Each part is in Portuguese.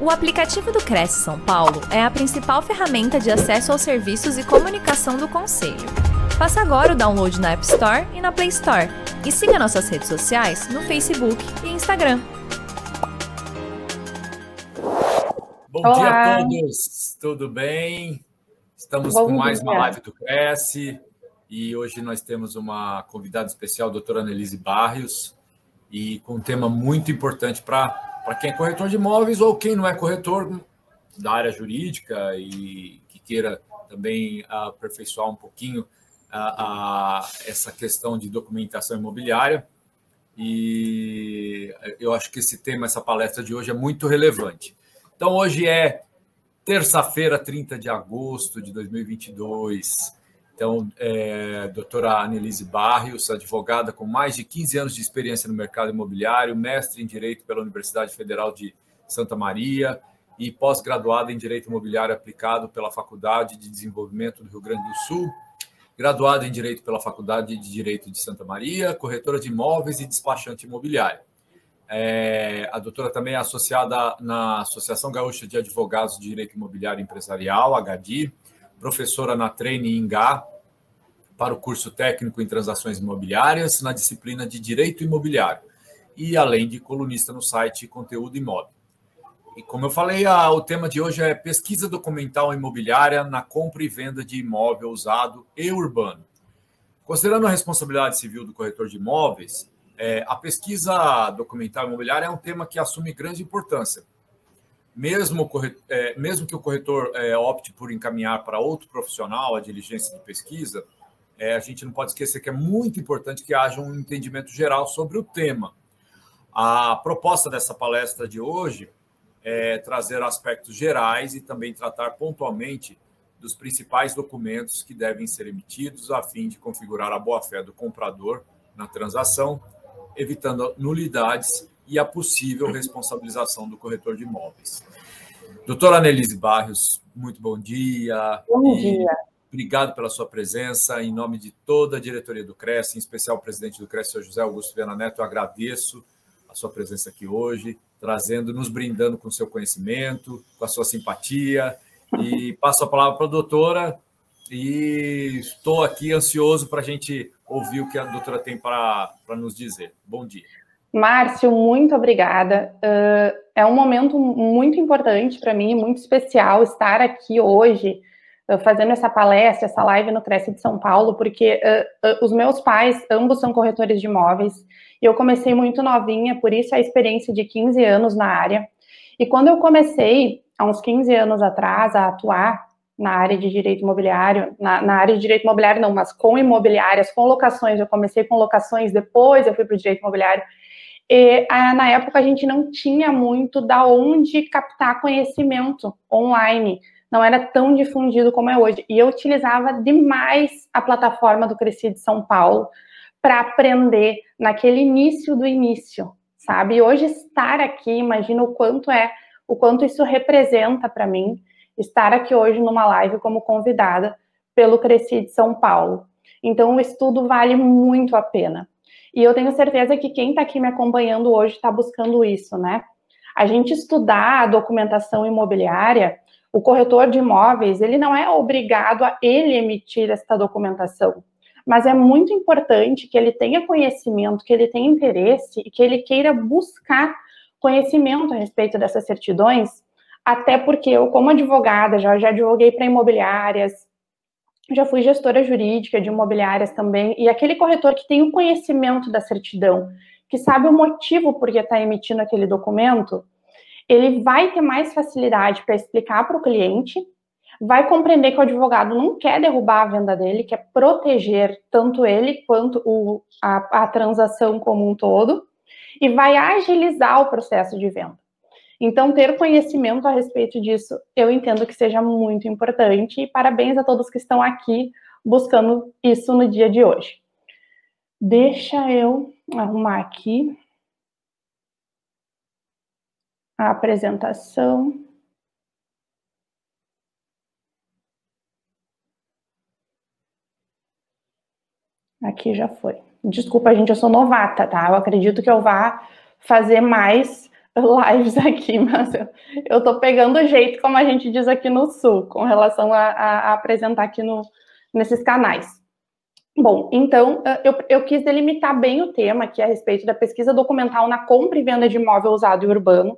O aplicativo do Cresce São Paulo é a principal ferramenta de acesso aos serviços e comunicação do Conselho. Faça agora o download na App Store e na Play Store. E siga nossas redes sociais no Facebook e Instagram. Bom Olá. dia a todos, tudo bem? Estamos Bom com mais dia. uma live do Cresce e hoje nós temos uma convidada especial, a doutora Annelise Barrios, e com um tema muito importante para para quem é corretor de imóveis ou quem não é corretor da área jurídica e que queira também aperfeiçoar um pouquinho a, a, essa questão de documentação imobiliária. E eu acho que esse tema, essa palestra de hoje é muito relevante. Então, hoje é terça-feira, 30 de agosto de 2022. Então, é, doutora Annelise Barrios, advogada com mais de 15 anos de experiência no mercado imobiliário, mestre em Direito pela Universidade Federal de Santa Maria e pós-graduada em Direito Imobiliário aplicado pela Faculdade de Desenvolvimento do Rio Grande do Sul, graduada em Direito pela Faculdade de Direito de Santa Maria, corretora de imóveis e despachante imobiliário. É, a doutora também é associada na Associação Gaúcha de Advogados de Direito Imobiliário Empresarial, HDI, professora na Treine Ingá para o curso técnico em transações imobiliárias na disciplina de Direito Imobiliário e além de colunista no site Conteúdo Imóvel. E como eu falei, a, o tema de hoje é pesquisa documental imobiliária na compra e venda de imóvel usado e urbano. Considerando a responsabilidade civil do corretor de imóveis, é, a pesquisa documental imobiliária é um tema que assume grande importância, mesmo, é, mesmo que o corretor é, opte por encaminhar para outro profissional a diligência de pesquisa, é, a gente não pode esquecer que é muito importante que haja um entendimento geral sobre o tema. A proposta dessa palestra de hoje é trazer aspectos gerais e também tratar pontualmente dos principais documentos que devem ser emitidos a fim de configurar a boa-fé do comprador na transação, evitando nulidades e a possível responsabilização do corretor de imóveis. Doutora Annelise Barrios, muito bom dia. Bom dia. Obrigado pela sua presença. Em nome de toda a diretoria do CRES, em especial o presidente do CRES, o José Augusto Viana Neto, eu agradeço a sua presença aqui hoje, trazendo, nos brindando com seu conhecimento, com a sua simpatia. E passo a palavra para a doutora e estou aqui ansioso para a gente ouvir o que a doutora tem para nos dizer. Bom dia. Márcio, muito obrigada. Uh, é um momento muito importante para mim, muito especial estar aqui hoje uh, fazendo essa palestra, essa live no Cresce de São Paulo, porque uh, os meus pais, ambos são corretores de imóveis, e eu comecei muito novinha, por isso a experiência de 15 anos na área. E quando eu comecei, há uns 15 anos atrás, a atuar na área de direito imobiliário, na, na, área de direito imobiliário não, mas com imobiliárias, com locações, eu comecei com locações, depois eu fui para o direito imobiliário, e, a, na época a gente não tinha muito da onde captar conhecimento online, não era tão difundido como é hoje. E eu utilizava demais a plataforma do Cresci de São Paulo para aprender naquele início do início, sabe? E hoje estar aqui, imagina o quanto é, o quanto isso representa para mim, estar aqui hoje numa live como convidada pelo Cresci de São Paulo. Então o estudo vale muito a pena. E eu tenho certeza que quem está aqui me acompanhando hoje está buscando isso, né? A gente estudar a documentação imobiliária, o corretor de imóveis, ele não é obrigado a ele emitir esta documentação, mas é muito importante que ele tenha conhecimento, que ele tenha interesse e que ele queira buscar conhecimento a respeito dessas certidões, até porque eu, como advogada, já, já advoguei para imobiliárias, já fui gestora jurídica de imobiliárias também, e aquele corretor que tem o conhecimento da certidão, que sabe o motivo por que está emitindo aquele documento, ele vai ter mais facilidade para explicar para o cliente, vai compreender que o advogado não quer derrubar a venda dele, quer proteger tanto ele quanto o, a, a transação como um todo, e vai agilizar o processo de venda. Então, ter conhecimento a respeito disso, eu entendo que seja muito importante. E parabéns a todos que estão aqui buscando isso no dia de hoje. Deixa eu arrumar aqui a apresentação. Aqui já foi. Desculpa, gente, eu sou novata, tá? Eu acredito que eu vá fazer mais lives aqui, mas eu estou pegando o jeito, como a gente diz aqui no Sul, com relação a, a, a apresentar aqui no, nesses canais. Bom, então eu, eu, quis delimitar bem o tema aqui a respeito da pesquisa documental na compra e venda de imóvel usado e urbano.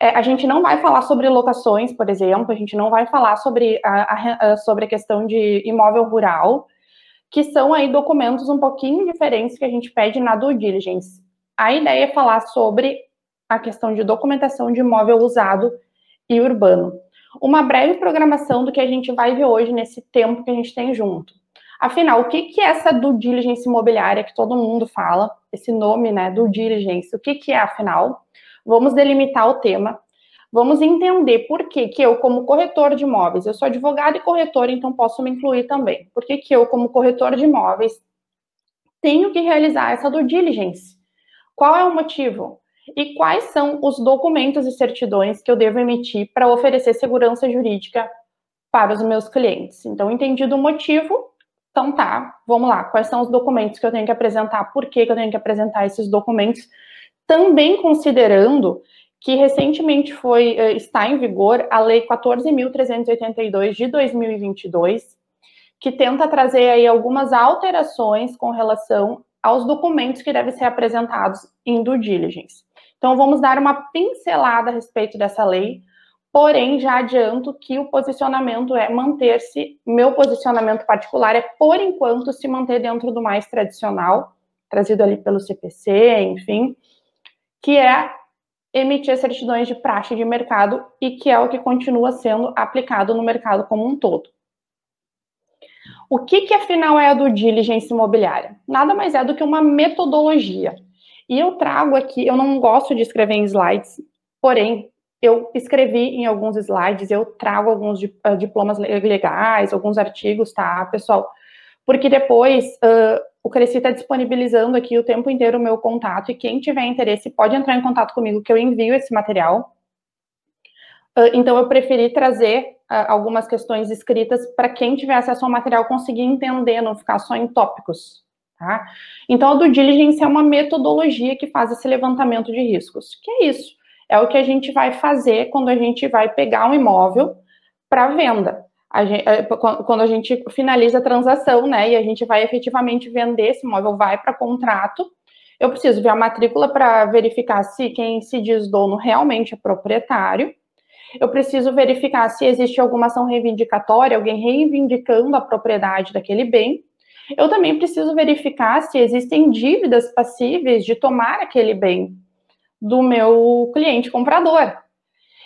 É, a gente não vai falar sobre locações, por exemplo, a gente não vai falar sobre a, a, sobre a questão de imóvel rural, que são aí documentos um pouquinho diferentes que a gente pede na due diligence. A ideia é falar sobre a questão de documentação de imóvel usado e urbano. Uma breve programação do que a gente vai ver hoje nesse tempo que a gente tem junto. Afinal, o que, é essa due diligence imobiliária que todo mundo fala? Esse nome, né, due diligence, o que, que é afinal? Vamos delimitar o tema. Vamos entender por que, que eu, como corretor de imóveis, eu sou advogado e corretor, então posso me incluir também. Por que, que eu, como corretor de imóveis, tenho que realizar essa due diligence? Qual é o motivo? E quais são os documentos e certidões que eu devo emitir para oferecer segurança jurídica para os meus clientes? Então, entendido o motivo, então tá, vamos lá. Quais são os documentos que eu tenho que apresentar? Por que, que eu tenho que apresentar esses documentos? Também considerando que recentemente foi eh, está em vigor a Lei 14.382 de 2022, que tenta trazer aí algumas alterações com relação aos documentos que devem ser apresentados em due diligence. Então, vamos dar uma pincelada a respeito dessa lei, porém, já adianto que o posicionamento é manter-se, meu posicionamento particular é, por enquanto, se manter dentro do mais tradicional, trazido ali pelo CPC, enfim, que é emitir certidões de praxe de mercado e que é o que continua sendo aplicado no mercado como um todo. O que, que afinal é a do diligence imobiliária? Nada mais é do que uma metodologia. E eu trago aqui, eu não gosto de escrever em slides, porém, eu escrevi em alguns slides, eu trago alguns uh, diplomas legais, alguns artigos, tá, pessoal? Porque depois uh, o Cresci está disponibilizando aqui o tempo inteiro o meu contato, e quem tiver interesse pode entrar em contato comigo, que eu envio esse material. Uh, então, eu preferi trazer algumas questões escritas para quem tiver acesso ao material conseguir entender, não ficar só em tópicos. Tá? Então, a due diligence é uma metodologia que faz esse levantamento de riscos. Que é isso? É o que a gente vai fazer quando a gente vai pegar um imóvel para venda. A gente, é, quando a gente finaliza a transação, né, e a gente vai efetivamente vender esse imóvel, vai para contrato, eu preciso ver a matrícula para verificar se quem se diz dono realmente é proprietário, eu preciso verificar se existe alguma ação reivindicatória, alguém reivindicando a propriedade daquele bem. Eu também preciso verificar se existem dívidas passíveis de tomar aquele bem do meu cliente comprador.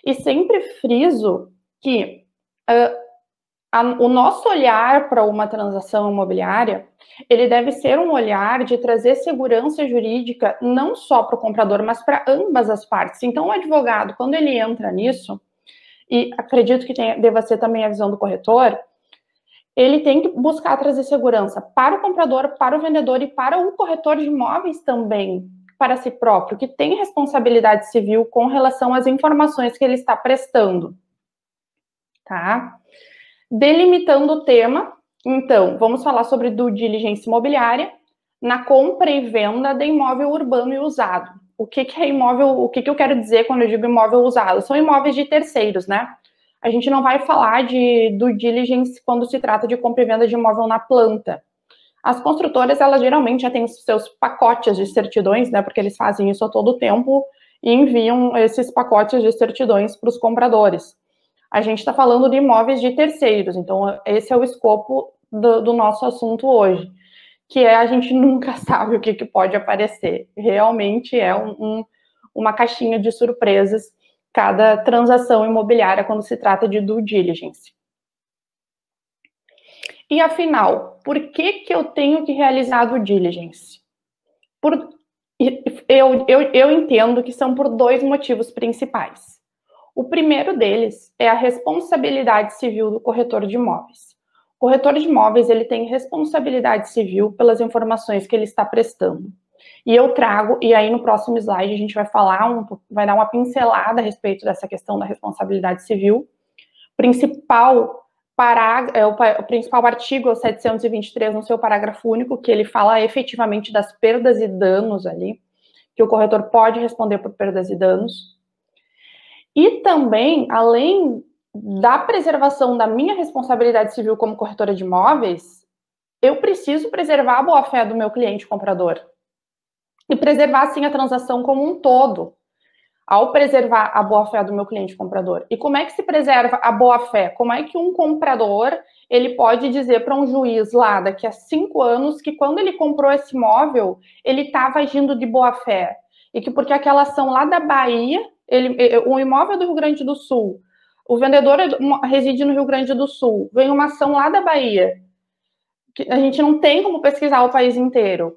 E sempre friso que uh, a, o nosso olhar para uma transação imobiliária, ele deve ser um olhar de trazer segurança jurídica não só para o comprador, mas para ambas as partes. Então, o advogado, quando ele entra nisso, e acredito que tenha, deva ser também a visão do corretor, ele tem que buscar trazer segurança para o comprador, para o vendedor e para o corretor de imóveis também, para si próprio, que tem responsabilidade civil com relação às informações que ele está prestando. Tá? Delimitando o tema, então, vamos falar sobre due diligência imobiliária na compra e venda de imóvel urbano e usado o que, que é imóvel, o que, que eu quero dizer quando eu digo imóvel usado? São imóveis de terceiros, né? A gente não vai falar de do diligence quando se trata de compra e venda de imóvel na planta. As construtoras, elas geralmente já têm seus pacotes de certidões, né? Porque eles fazem isso a todo tempo e enviam esses pacotes de certidões para os compradores. A gente está falando de imóveis de terceiros, então esse é o escopo do, do nosso assunto hoje que é a gente nunca sabe o que, que pode aparecer. Realmente é um, um, uma caixinha de surpresas cada transação imobiliária quando se trata de due diligence. E afinal, por que, que eu tenho que realizar due diligence? Por, eu, eu, eu entendo que são por dois motivos principais. O primeiro deles é a responsabilidade civil do corretor de imóveis. O corretor de imóveis ele tem responsabilidade civil pelas informações que ele está prestando. E eu trago, e aí no próximo slide a gente vai falar, um, vai dar uma pincelada a respeito dessa questão da responsabilidade civil. Principal parágrafo, é, o, o principal artigo é o 723 no seu parágrafo único, que ele fala efetivamente das perdas e danos ali, que o corretor pode responder por perdas e danos. E também, além da preservação da minha responsabilidade civil como corretora de imóveis, eu preciso preservar a boa-fé do meu cliente comprador. E preservar, sim, a transação como um todo, ao preservar a boa-fé do meu cliente comprador. E como é que se preserva a boa-fé? Como é que um comprador ele pode dizer para um juiz lá daqui a cinco anos que quando ele comprou esse imóvel, ele estava agindo de boa-fé? E que porque aquela ação lá da Bahia, ele, o imóvel do Rio Grande do Sul, o vendedor reside no Rio Grande do Sul, vem uma ação lá da Bahia, que a gente não tem como pesquisar o país inteiro.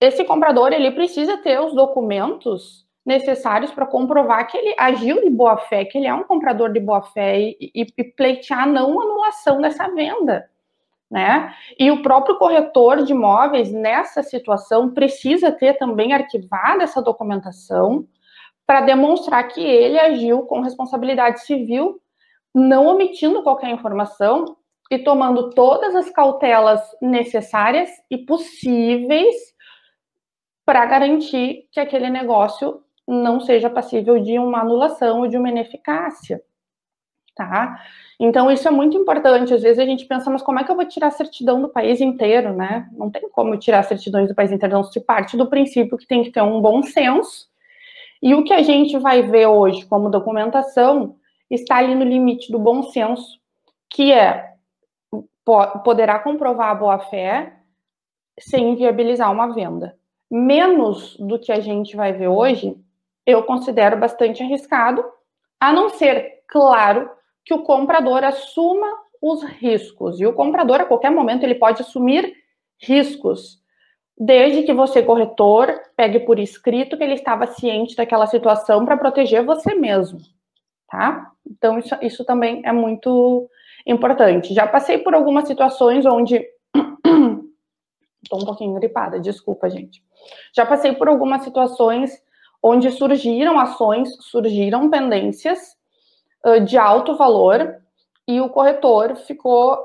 Esse comprador, ele precisa ter os documentos necessários para comprovar que ele agiu de boa fé, que ele é um comprador de boa fé e, e, e pleitear não anulação dessa venda. Né? E o próprio corretor de imóveis, nessa situação, precisa ter também arquivada essa documentação para demonstrar que ele agiu com responsabilidade civil não omitindo qualquer informação e tomando todas as cautelas necessárias e possíveis para garantir que aquele negócio não seja passível de uma anulação ou de uma ineficácia, tá? Então isso é muito importante. Às vezes a gente pensa, mas como é que eu vou tirar a certidão do país inteiro, né? Não tem como tirar certidões do país inteiro, não se parte do princípio que tem que ter um bom senso. E o que a gente vai ver hoje como documentação está ali no limite do bom senso, que é poderá comprovar a boa-fé sem inviabilizar uma venda. Menos do que a gente vai ver hoje, eu considero bastante arriscado, a não ser, claro, que o comprador assuma os riscos. E o comprador, a qualquer momento, ele pode assumir riscos, desde que você, corretor, pegue por escrito que ele estava ciente daquela situação para proteger você mesmo tá? Então, isso, isso também é muito importante. Já passei por algumas situações onde. Estou um pouquinho gripada, desculpa, gente. Já passei por algumas situações onde surgiram ações, surgiram pendências uh, de alto valor e o corretor ficou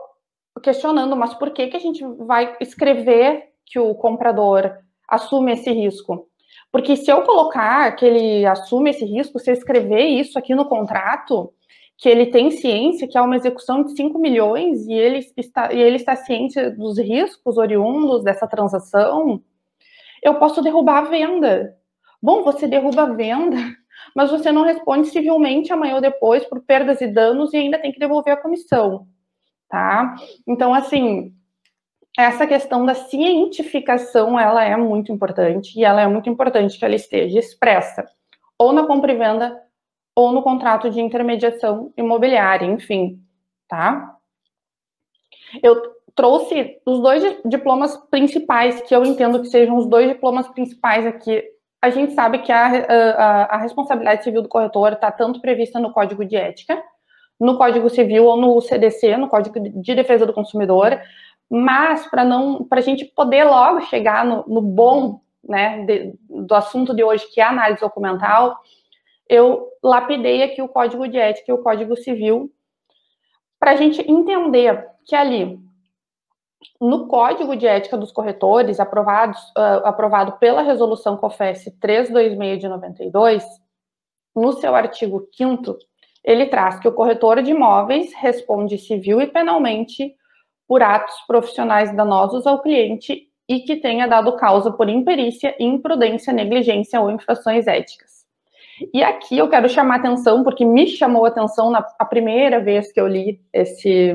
questionando, mas por que, que a gente vai escrever que o comprador assume esse risco? Porque se eu colocar que ele assume esse risco, se eu escrever isso aqui no contrato, que ele tem ciência que é uma execução de 5 milhões e ele está, e ele está ciente dos riscos oriundos dessa transação, eu posso derrubar a venda. Bom, você derruba a venda, mas você não responde civilmente amanhã ou depois por perdas e danos e ainda tem que devolver a comissão, tá? Então, assim, essa questão da cientificação, ela é muito importante, e ela é muito importante que ela esteja expressa, ou na compra e venda, ou no contrato de intermediação imobiliária, enfim, tá? Eu trouxe os dois diplomas principais, que eu entendo que sejam os dois diplomas principais aqui. A gente sabe que a, a, a responsabilidade civil do corretor está tanto prevista no Código de Ética, no Código Civil ou no CDC, no Código de Defesa do Consumidor, mas para não, para a gente poder logo chegar no, no bom, né, de, do assunto de hoje, que é a análise documental, eu lapidei aqui o Código de Ética e o Código Civil para a gente entender que ali no Código de Ética dos Corretores, aprovados, uh, aprovado pela Resolução COFES 326 de 92, no seu artigo 5 ele traz que o corretor de imóveis responde civil e penalmente por atos profissionais danosos ao cliente e que tenha dado causa por imperícia, imprudência, negligência ou infrações éticas. E aqui eu quero chamar atenção, porque me chamou atenção na a primeira vez que eu li esse,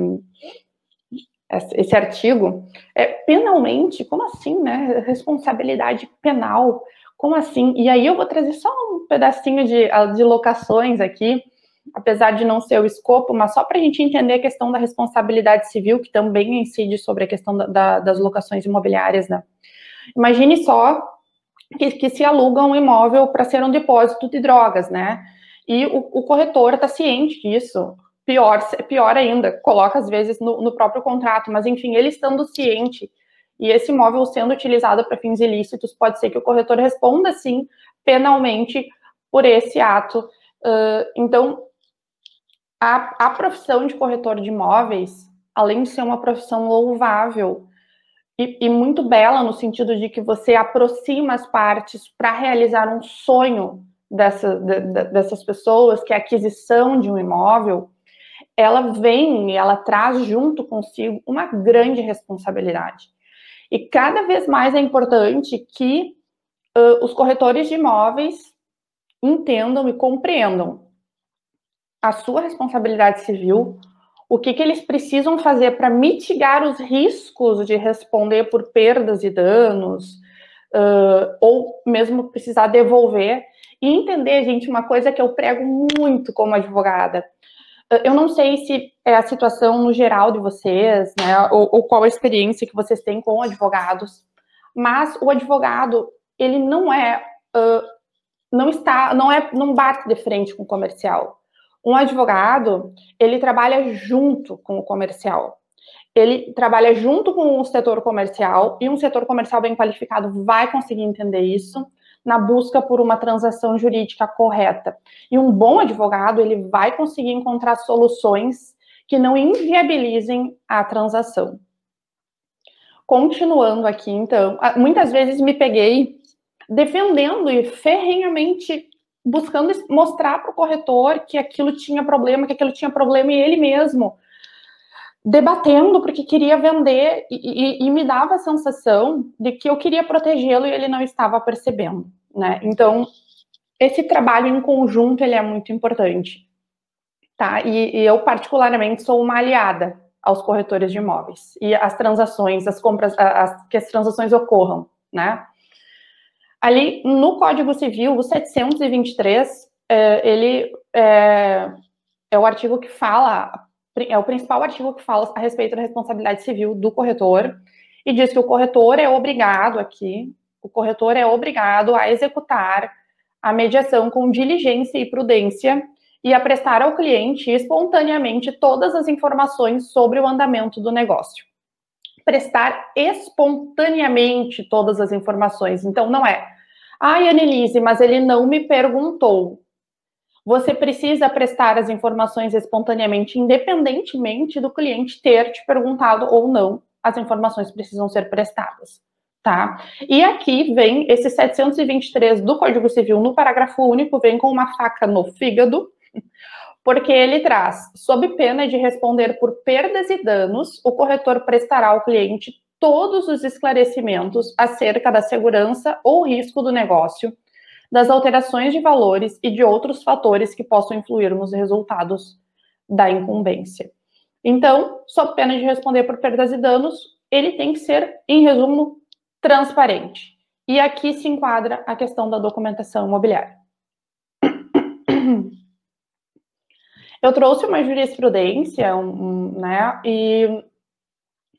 esse artigo, é, penalmente, como assim, né? Responsabilidade penal, como assim? E aí eu vou trazer só um pedacinho de, de locações aqui, apesar de não ser o escopo, mas só para a gente entender a questão da responsabilidade civil, que também incide sobre a questão da, da, das locações imobiliárias, né? Imagine só que, que se aluga um imóvel para ser um depósito de drogas, né? E o, o corretor está ciente disso. Pior, pior ainda, coloca às vezes no, no próprio contrato, mas enfim, ele estando ciente e esse imóvel sendo utilizado para fins ilícitos, pode ser que o corretor responda sim penalmente por esse ato. Uh, então, a, a profissão de corretor de imóveis, além de ser uma profissão louvável e, e muito bela no sentido de que você aproxima as partes para realizar um sonho, dessa, de, dessas pessoas, que é a aquisição de um imóvel, ela vem e ela traz junto consigo uma grande responsabilidade. E cada vez mais é importante que uh, os corretores de imóveis entendam e compreendam a sua responsabilidade civil, o que, que eles precisam fazer para mitigar os riscos de responder por perdas e danos, uh, ou mesmo precisar devolver. E entender, gente, uma coisa que eu prego muito como advogada. Eu não sei se é a situação no geral de vocês, né, ou, ou qual a experiência que vocês têm com advogados, mas o advogado, ele não é, uh, não está, não é, não bate de frente com o comercial. Um advogado, ele trabalha junto com o comercial. Ele trabalha junto com o setor comercial e um setor comercial bem qualificado vai conseguir entender isso na busca por uma transação jurídica correta. E um bom advogado, ele vai conseguir encontrar soluções que não inviabilizem a transação. Continuando aqui, então, muitas vezes me peguei defendendo e ferrenhamente buscando mostrar para o corretor que aquilo tinha problema, que aquilo tinha problema e ele mesmo debatendo porque queria vender e, e, e me dava a sensação de que eu queria protegê-lo e ele não estava percebendo, né? Então esse trabalho em conjunto ele é muito importante, tá? E, e eu particularmente sou uma aliada aos corretores de imóveis e as transações, as compras, as, que as transações ocorram, né? Ali no Código Civil, o 723, é, ele é, é, o artigo que fala, é o principal artigo que fala a respeito da responsabilidade civil do corretor, e diz que o corretor é obrigado aqui, o corretor é obrigado a executar a mediação com diligência e prudência e a prestar ao cliente espontaneamente todas as informações sobre o andamento do negócio prestar espontaneamente todas as informações. Então, não é, ai, Annelise, mas ele não me perguntou. Você precisa prestar as informações espontaneamente, independentemente do cliente ter te perguntado ou não, as informações precisam ser prestadas. Tá? E aqui vem esse 723 do Código Civil, no parágrafo único, vem com uma faca no fígado, porque ele traz, sob pena de responder por perdas e danos, o corretor prestará ao cliente todos os esclarecimentos acerca da segurança ou risco do negócio, das alterações de valores e de outros fatores que possam influir nos resultados da incumbência. Então, sob pena de responder por perdas e danos, ele tem que ser, em resumo, transparente. E aqui se enquadra a questão da documentação imobiliária. Eu trouxe uma jurisprudência, um, né, e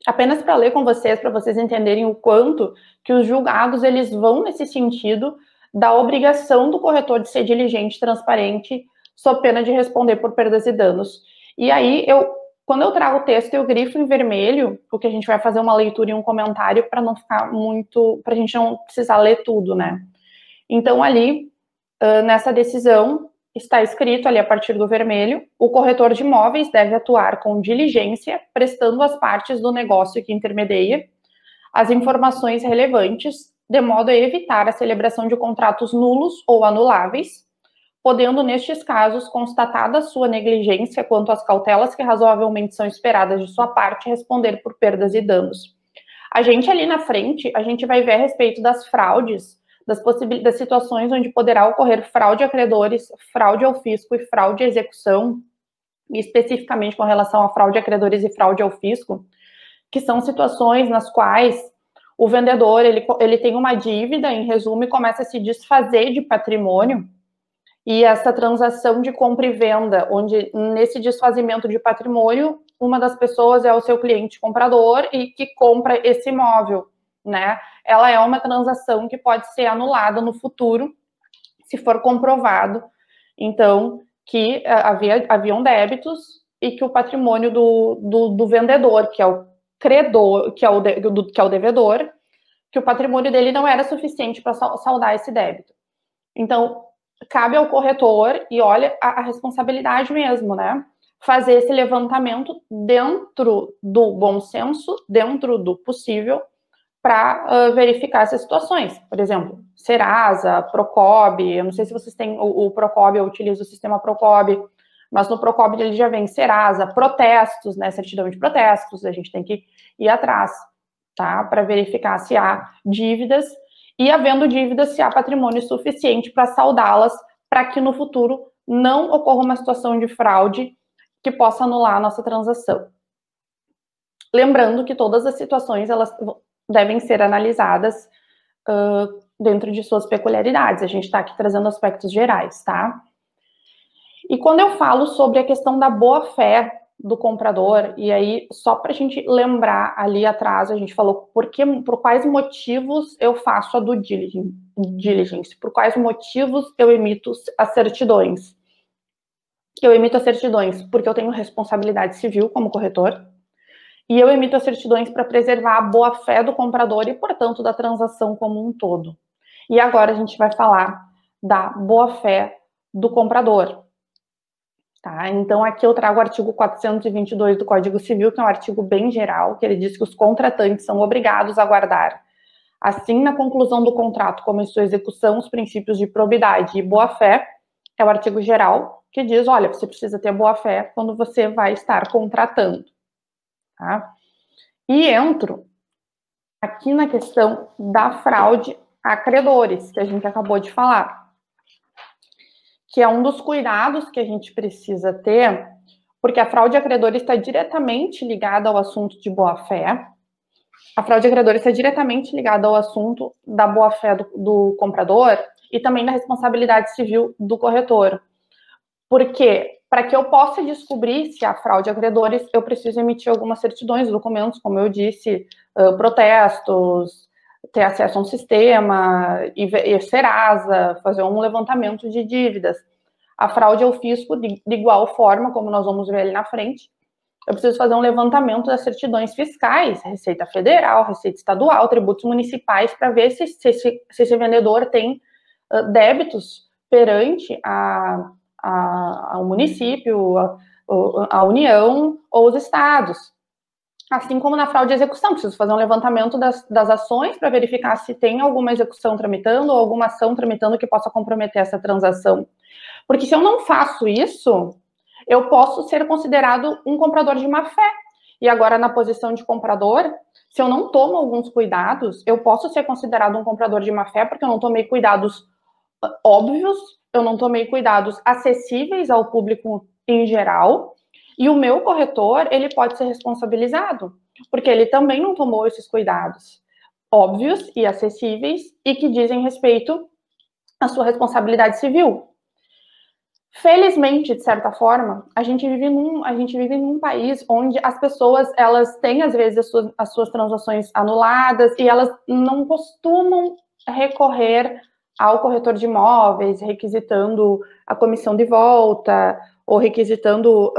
apenas para ler com vocês, para vocês entenderem o quanto que os julgados eles vão nesse sentido da obrigação do corretor de ser diligente, transparente, sob pena de responder por perdas e danos. E aí eu, quando eu trago o texto, eu grifo em vermelho, porque a gente vai fazer uma leitura e um comentário para não ficar muito, para a gente não precisar ler tudo, né? Então ali nessa decisão está escrito ali a partir do vermelho: o corretor de imóveis deve atuar com diligência, prestando às partes do negócio que intermedia as informações relevantes, de modo a evitar a celebração de contratos nulos ou anuláveis, podendo, nestes casos, constatada sua negligência quanto às cautelas que razoavelmente são esperadas de sua parte, responder por perdas e danos. A gente ali na frente, a gente vai ver a respeito das fraudes das, das situações onde poderá ocorrer fraude a credores, fraude ao fisco e fraude à execução, especificamente com relação a fraude a credores e fraude ao fisco, que são situações nas quais o vendedor ele, ele tem uma dívida, em resumo, e começa a se desfazer de patrimônio, e essa transação de compra e venda, onde nesse desfazimento de patrimônio, uma das pessoas é o seu cliente comprador e que compra esse imóvel né? Ela é uma transação que pode ser anulada no futuro, se for comprovado, então, que é, havia, haviam débitos e que o patrimônio do, do, do vendedor, que é o credor, que é o, de, do, que é o devedor, que o patrimônio dele não era suficiente para saldar esse débito. Então, cabe ao corretor, e olha a, a responsabilidade mesmo, né? Fazer esse levantamento dentro do bom senso, dentro do possível, para uh, verificar essas situações. Por exemplo, Serasa, Procob, eu não sei se vocês têm o, o Procob, eu utilizo o sistema Procob, mas no Procob ele já vem Serasa, protestos, né, certidão de protestos, a gente tem que ir atrás, tá, para verificar se há dívidas e havendo dívidas, se há patrimônio suficiente para saldá-las, para que no futuro não ocorra uma situação de fraude que possa anular a nossa transação. Lembrando que todas as situações elas devem ser analisadas uh, dentro de suas peculiaridades. A gente está aqui trazendo aspectos gerais, tá? E quando eu falo sobre a questão da boa-fé do comprador, e aí, só para a gente lembrar ali atrás, a gente falou por, que, por quais motivos eu faço a due diligence, por quais motivos eu emito as certidões. Eu emito as certidões porque eu tenho responsabilidade civil como corretor, e eu emito as certidões para preservar a boa-fé do comprador e, portanto, da transação como um todo. E agora a gente vai falar da boa-fé do comprador. Tá? Então, aqui eu trago o artigo 422 do Código Civil, que é um artigo bem geral, que ele diz que os contratantes são obrigados a guardar, assim na conclusão do contrato como em sua execução, os princípios de probidade e boa-fé, é o artigo geral, que diz, olha, você precisa ter boa-fé quando você vai estar contratando. Tá? E entro aqui na questão da fraude a credores, que a gente acabou de falar que é um dos cuidados que a gente precisa ter, porque a fraude a credores está diretamente ligada ao assunto de boa-fé. A fraude a credores está diretamente ligada ao assunto da boa-fé do, do comprador e também da responsabilidade civil do corretor. Porque para que eu possa descobrir se há fraude a credores, eu preciso emitir algumas certidões, documentos, como eu disse, protestos, ter acesso a um sistema, e, e Serasa, fazer um levantamento de dívidas. A fraude ao fisco, de, igual forma, como nós vamos ver ali na frente, eu preciso fazer um levantamento das certidões fiscais, Receita Federal, Receita Estadual, tributos municipais, para ver se, se, se, esse vendedor tem débitos perante a, ao município, a, União ou os estados. Assim como na fraude de execução, preciso fazer um levantamento das, das ações para verificar se tem alguma execução tramitando ou alguma ação tramitando que possa comprometer essa transação. Porque se eu não faço isso, eu posso ser considerado um comprador de má fé. E agora, na posição de comprador, se eu não tomo alguns cuidados, eu posso ser considerado um comprador de má fé porque eu não tomei cuidados óbvios, eu não tomei cuidados acessíveis ao público em geral, e o meu corretor, ele pode ser responsabilizado, porque ele também não tomou esses cuidados óbvios e acessíveis e que dizem respeito à sua responsabilidade civil. Felizmente, de certa forma, a gente vive num, a gente vive num país onde as pessoas elas têm às vezes as suas, as suas transações anuladas e elas não costumam recorrer ao corretor de imóveis, requisitando a comissão de volta ou requisitando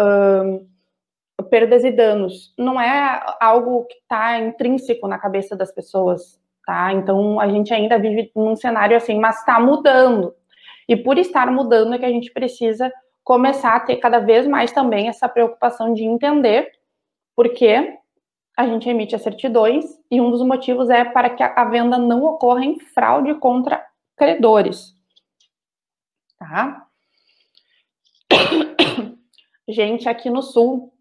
perdas e danos. Não é algo que está intrínseco na cabeça das pessoas, tá? Então a gente ainda vive num cenário assim, mas está mudando. E por estar mudando é que a gente precisa começar a ter cada vez mais também essa preocupação de entender por que a gente emite as certidões e um dos motivos é para que a venda não ocorra em fraude contra credores. Tá? Gente, aqui no sul,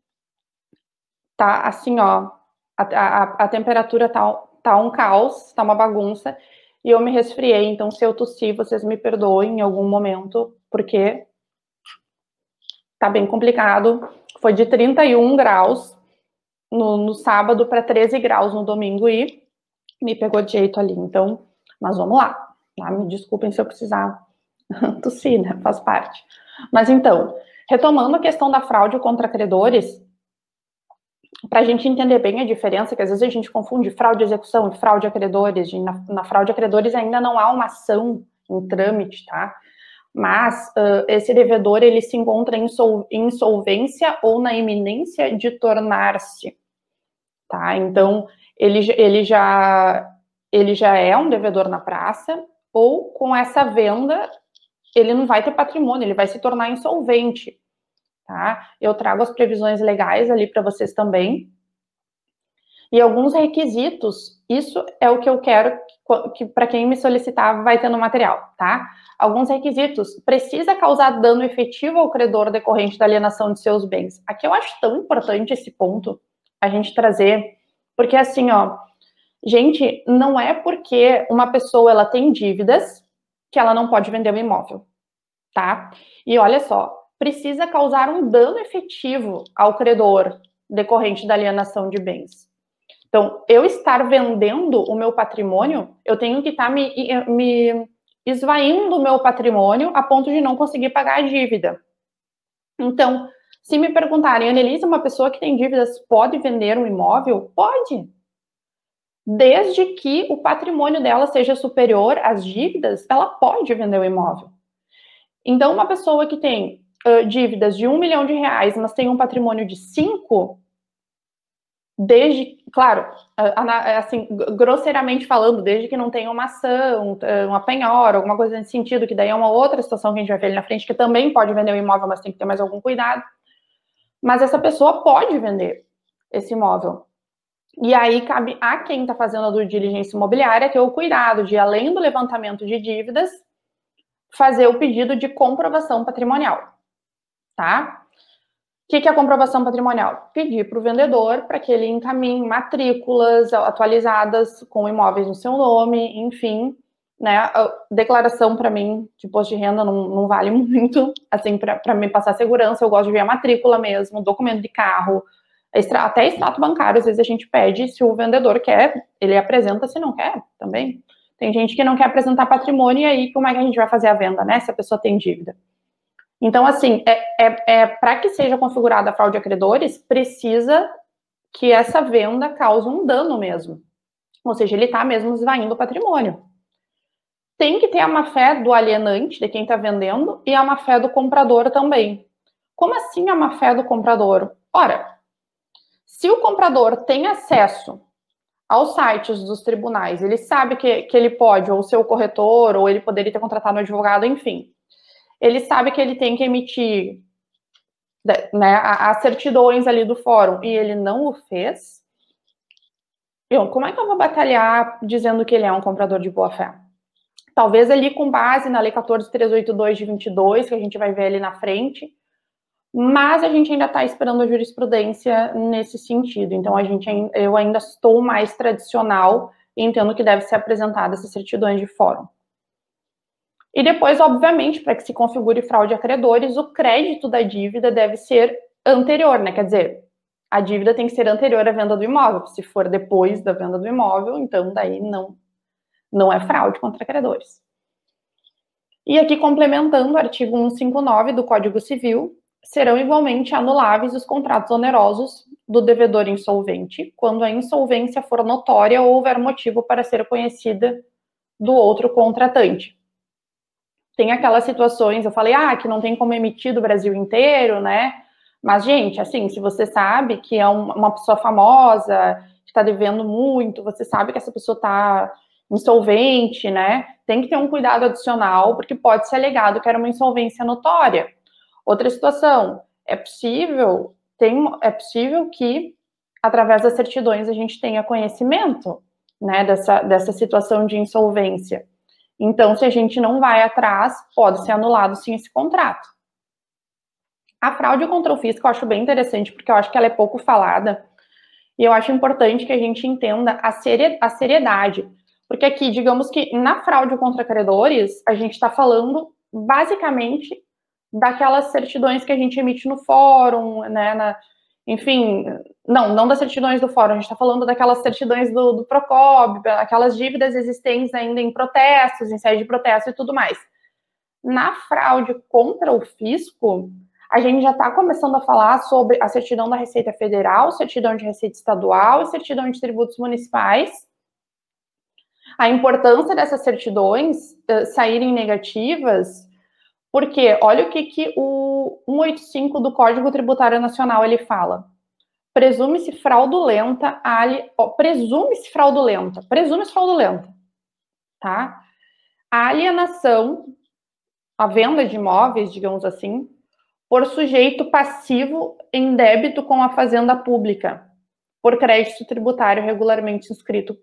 tá assim, ó, a, a, a temperatura tá, tá um caos, tá uma bagunça, e eu me resfriei, então se eu tossir, vocês me perdoem em algum momento, porque tá bem complicado. Foi de 31 graus no, no sábado para 13 graus no domingo e me pegou de jeito ali. Então, mas vamos lá. Tá? Me desculpem se eu precisar tossir, né? Faz parte. Mas então, Retomando a questão da fraude contra credores, para a gente entender bem a diferença, que às vezes a gente confunde fraude execução e fraude a credores, na, na fraude a credores ainda não há uma ação em trâmite, tá? Mas uh, esse devedor, ele se encontra em insolvência ou na iminência de tornar-se, tá? Então, ele, ele, já, ele já é um devedor na praça, ou com essa venda, ele não vai ter patrimônio, ele vai se tornar insolvente, tá? Eu trago as previsões legais ali para vocês também. E alguns requisitos, isso é o que eu quero que, que para quem me solicitar vai ter no material, tá? Alguns requisitos, precisa causar dano efetivo ao credor decorrente da alienação de seus bens. Aqui eu acho tão importante esse ponto a gente trazer, porque assim, ó, gente, não é porque uma pessoa ela tem dívidas que ela não pode vender o imóvel, tá? E olha só, precisa causar um dano efetivo ao credor decorrente da alienação de bens. Então, eu estar vendendo o meu patrimônio, eu tenho que estar tá me, me esvaindo o meu patrimônio a ponto de não conseguir pagar a dívida. Então, se me perguntarem, Annelise, uma pessoa que tem dívidas pode vender um imóvel? Pode. Desde que o patrimônio dela seja superior às dívidas, ela pode vender o imóvel. Então, uma pessoa que tem uh, dívidas de um milhão de reais, mas tem um patrimônio de cinco, desde, claro, assim, grosseiramente falando, desde que não tenha uma ação, uma penhora, alguma coisa nesse sentido, que daí é uma outra situação que a gente vai ver ali na frente, que também pode vender o imóvel, mas tem que ter mais algum cuidado. Mas essa pessoa pode vender esse imóvel. E aí cabe a quem está fazendo a due diligência imobiliária ter o cuidado de, além do levantamento de dívidas, fazer o pedido de comprovação patrimonial, tá? O que, que é a comprovação patrimonial? Pedir para o vendedor para que ele encaminhe matrículas atualizadas com imóveis no seu nome, enfim, né? Declaração para mim de imposto de renda não, não vale muito, assim, para me passar segurança, eu gosto de ver a matrícula mesmo, documento de carro, até extrato bancário, às vezes a gente pede se o vendedor quer, ele apresenta, se não quer, também. Tem gente que não quer apresentar patrimônio, e aí como é que a gente vai fazer a venda, né? Se a pessoa tem dívida. Então, assim, é, é, é para que seja configurada a fraude a credores, precisa que essa venda cause um dano mesmo. Ou seja, ele está mesmo esvaindo o patrimônio. Tem que ter a má-fé do alienante, de quem está vendendo, e a má-fé do comprador também. Como assim a má-fé do comprador? Ora, se o comprador tem acesso aos sites dos tribunais, ele sabe que, que ele pode, ou ser o corretor, ou ele poderia ter contratado um advogado, enfim, ele sabe que ele tem que emitir né, as certidões ali do fórum e ele não o fez, eu, como é que eu vou batalhar dizendo que ele é um comprador de boa fé? Talvez ali com base na Lei 14382 de 22, que a gente vai ver ali na frente, mas a gente ainda está esperando a jurisprudência nesse sentido. Então, a gente, eu ainda estou mais tradicional e entendo que deve ser apresentada essas certidões de fórum. E depois, obviamente, para que se configure fraude a credores, o crédito da dívida deve ser anterior, né? Quer dizer, a dívida tem que ser anterior à venda do imóvel. Se for depois da venda do imóvel, então daí não, não é fraude contra credores. E aqui, complementando o artigo 159 do Código Civil, serão igualmente anuláveis os contratos onerosos do devedor insolvente, quando a insolvência for notória ou houver motivo para ser conhecida do outro contratante tem aquelas situações, eu falei, ah, que não tem como emitir do Brasil inteiro, né? Mas, gente, assim, se você sabe que é uma pessoa famosa, que está devendo muito, você sabe que essa pessoa está insolvente, né? Tem que ter um cuidado adicional, porque pode ser alegado que era uma insolvência notória. Outra situação, é possível, tem, é possível que, através das certidões, a gente tenha conhecimento, né, dessa, dessa situação de insolvência. Então, se a gente não vai atrás, pode ser anulado sim esse contrato. A fraude contra o fisco eu acho bem interessante, porque eu acho que ela é pouco falada. E eu acho importante que a gente entenda a, seriedade. Porque aqui, digamos que na fraude contra credores, a gente está falando basicamente daquelas certidões que a gente emite no fórum, né, na, enfim, não, não das certidões do fórum, a gente está falando daquelas certidões do, do Procob, aquelas dívidas existentes ainda em protestos, em sede de protesto e tudo mais. Na fraude contra o fisco, a gente já está começando a falar sobre a certidão da Receita Federal, certidão de Receita Estadual e certidão de tributos municipais. A importância dessas certidões uh, saírem negativas porque olha o que, que o 185 do Código Tributário Nacional ele fala. Presume-se fraudulenta a presume-se fraudulenta, presume-se fraudulenta, tá? A alienação, a venda de imóveis, digamos assim, por sujeito passivo em débito com a fazenda pública, por crédito tributário regularmente inscrito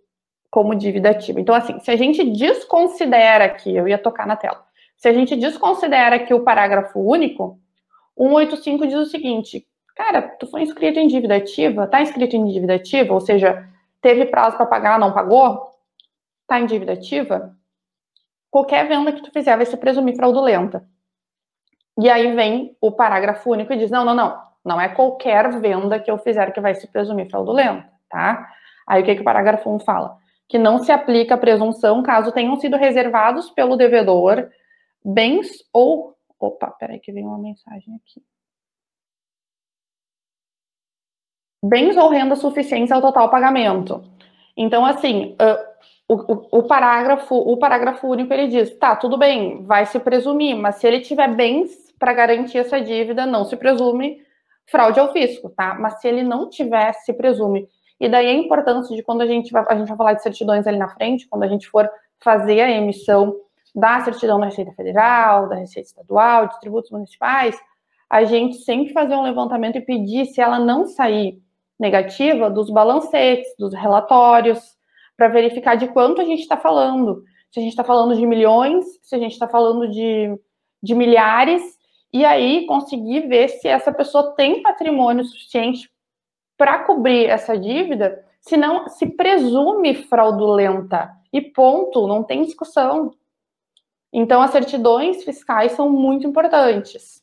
como dívida ativa. Então, assim, se a gente desconsidera aqui, eu ia tocar na tela, se a gente desconsidera aqui o parágrafo único, 185 diz o seguinte: cara, tu foi inscrito em dívida ativa, tá inscrito em dívida ativa, ou seja, teve prazo para pagar, não pagou, tá em dívida ativa, qualquer venda que tu fizer vai se presumir fraudulenta. E aí vem o parágrafo único e diz: não, não, não, não é qualquer venda que eu fizer que vai se presumir fraudulenta, tá? Aí o que, que o parágrafo 1 fala? Que não se aplica a presunção caso tenham sido reservados pelo devedor bens ou. Opa, peraí que veio uma mensagem aqui. Bens ou renda suficientes ao total pagamento. Então, assim, uh, o, o, parágrafo, o parágrafo único ele diz: tá, tudo bem, vai se presumir, mas se ele tiver bens para garantir essa dívida, não se presume fraude ao fisco, tá? Mas se ele não tiver, se presume. E daí a importância de quando a gente vai, a gente vai falar de certidões ali na frente, quando a gente for fazer a emissão da certidão da Receita Federal, da Receita Estadual, de tributos municipais, a gente sempre fazer um levantamento e pedir se ela não sair negativa dos balancetes, dos relatórios, para verificar de quanto a gente está falando. Se a gente está falando de milhões, se a gente está falando de, de milhares, e aí conseguir ver se essa pessoa tem patrimônio suficiente para cobrir essa dívida, se não se presume fraudulenta. E ponto, não tem discussão. Então, as certidões fiscais são muito importantes.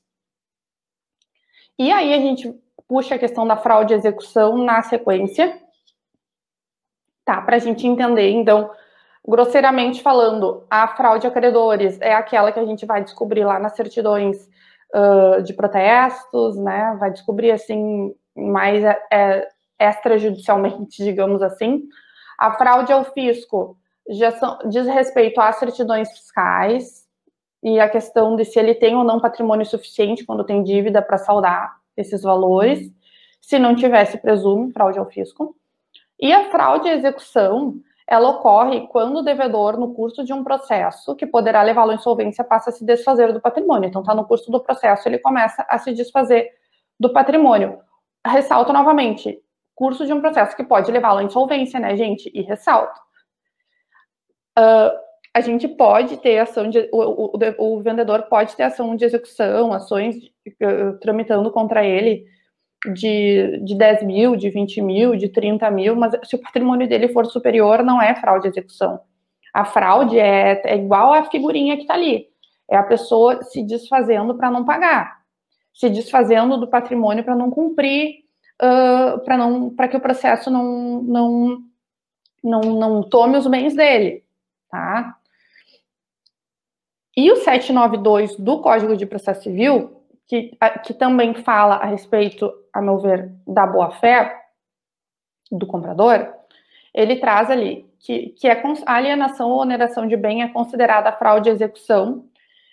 E aí a gente puxa a questão da fraude e execução na sequência, tá? Para a gente entender. Então, grosseiramente falando, a fraude a credores é aquela que a gente vai descobrir lá nas certidões uh, de protestos, né? Vai descobrir assim mais é, extrajudicialmente, digamos assim. A fraude ao fisco são, diz respeito às certidões fiscais e a questão de se ele tem ou não patrimônio suficiente quando tem dívida para saldar esses valores. Se não tivesse, presume fraude ao fisco. E a fraude à execução, ela ocorre quando o devedor, no curso de um processo que poderá levá-lo à insolvência, passa a se desfazer do patrimônio. Então, está no curso do processo, ele começa a se desfazer do patrimônio. Ressalto novamente, curso de um processo que pode levá-lo à insolvência, né, gente? E ressalto. Uh, a gente pode ter ação de. O, o, o, vendedor pode ter ação de execução, ações uh, tramitando contra ele de, de 10 mil, de 20 mil, de 30 mil, mas se o patrimônio dele for superior, não é fraude de execução. A fraude é, é igual a figurinha que está ali. É a pessoa se desfazendo para não pagar, se desfazendo do patrimônio para não cumprir, uh, para não para que o processo não, não, não, não tome os bens dele. Tá? E o 792 do Código de Processo Civil, que, que também fala a respeito, a meu ver, da boa-fé do comprador, ele traz ali que, que é alienação ou oneração de bem é considerada fraude e execução.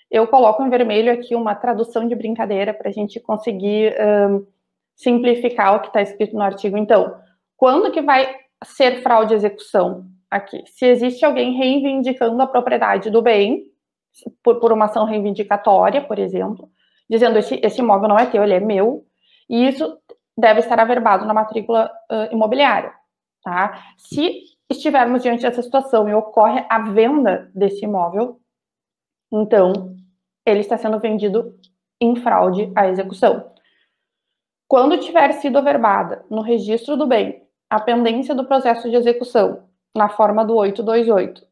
Eu coloco em vermelho aqui uma tradução de brincadeira para a gente conseguir um, simplificar o que está escrito no artigo. Então, quando que vai ser fraude e execução? Aqui, se existe alguém reivindicando a propriedade do bem, por, por uma ação reivindicatória, por exemplo, dizendo esse, esse imóvel não é teu, ele é meu, e isso deve estar averbado na matrícula uh, imobiliária, tá? Se estivermos diante dessa situação e ocorre a venda desse imóvel, então ele está sendo vendido em fraude à execução. Quando tiver sido averbada no registro do bem a pendência do processo de execução na forma do 828,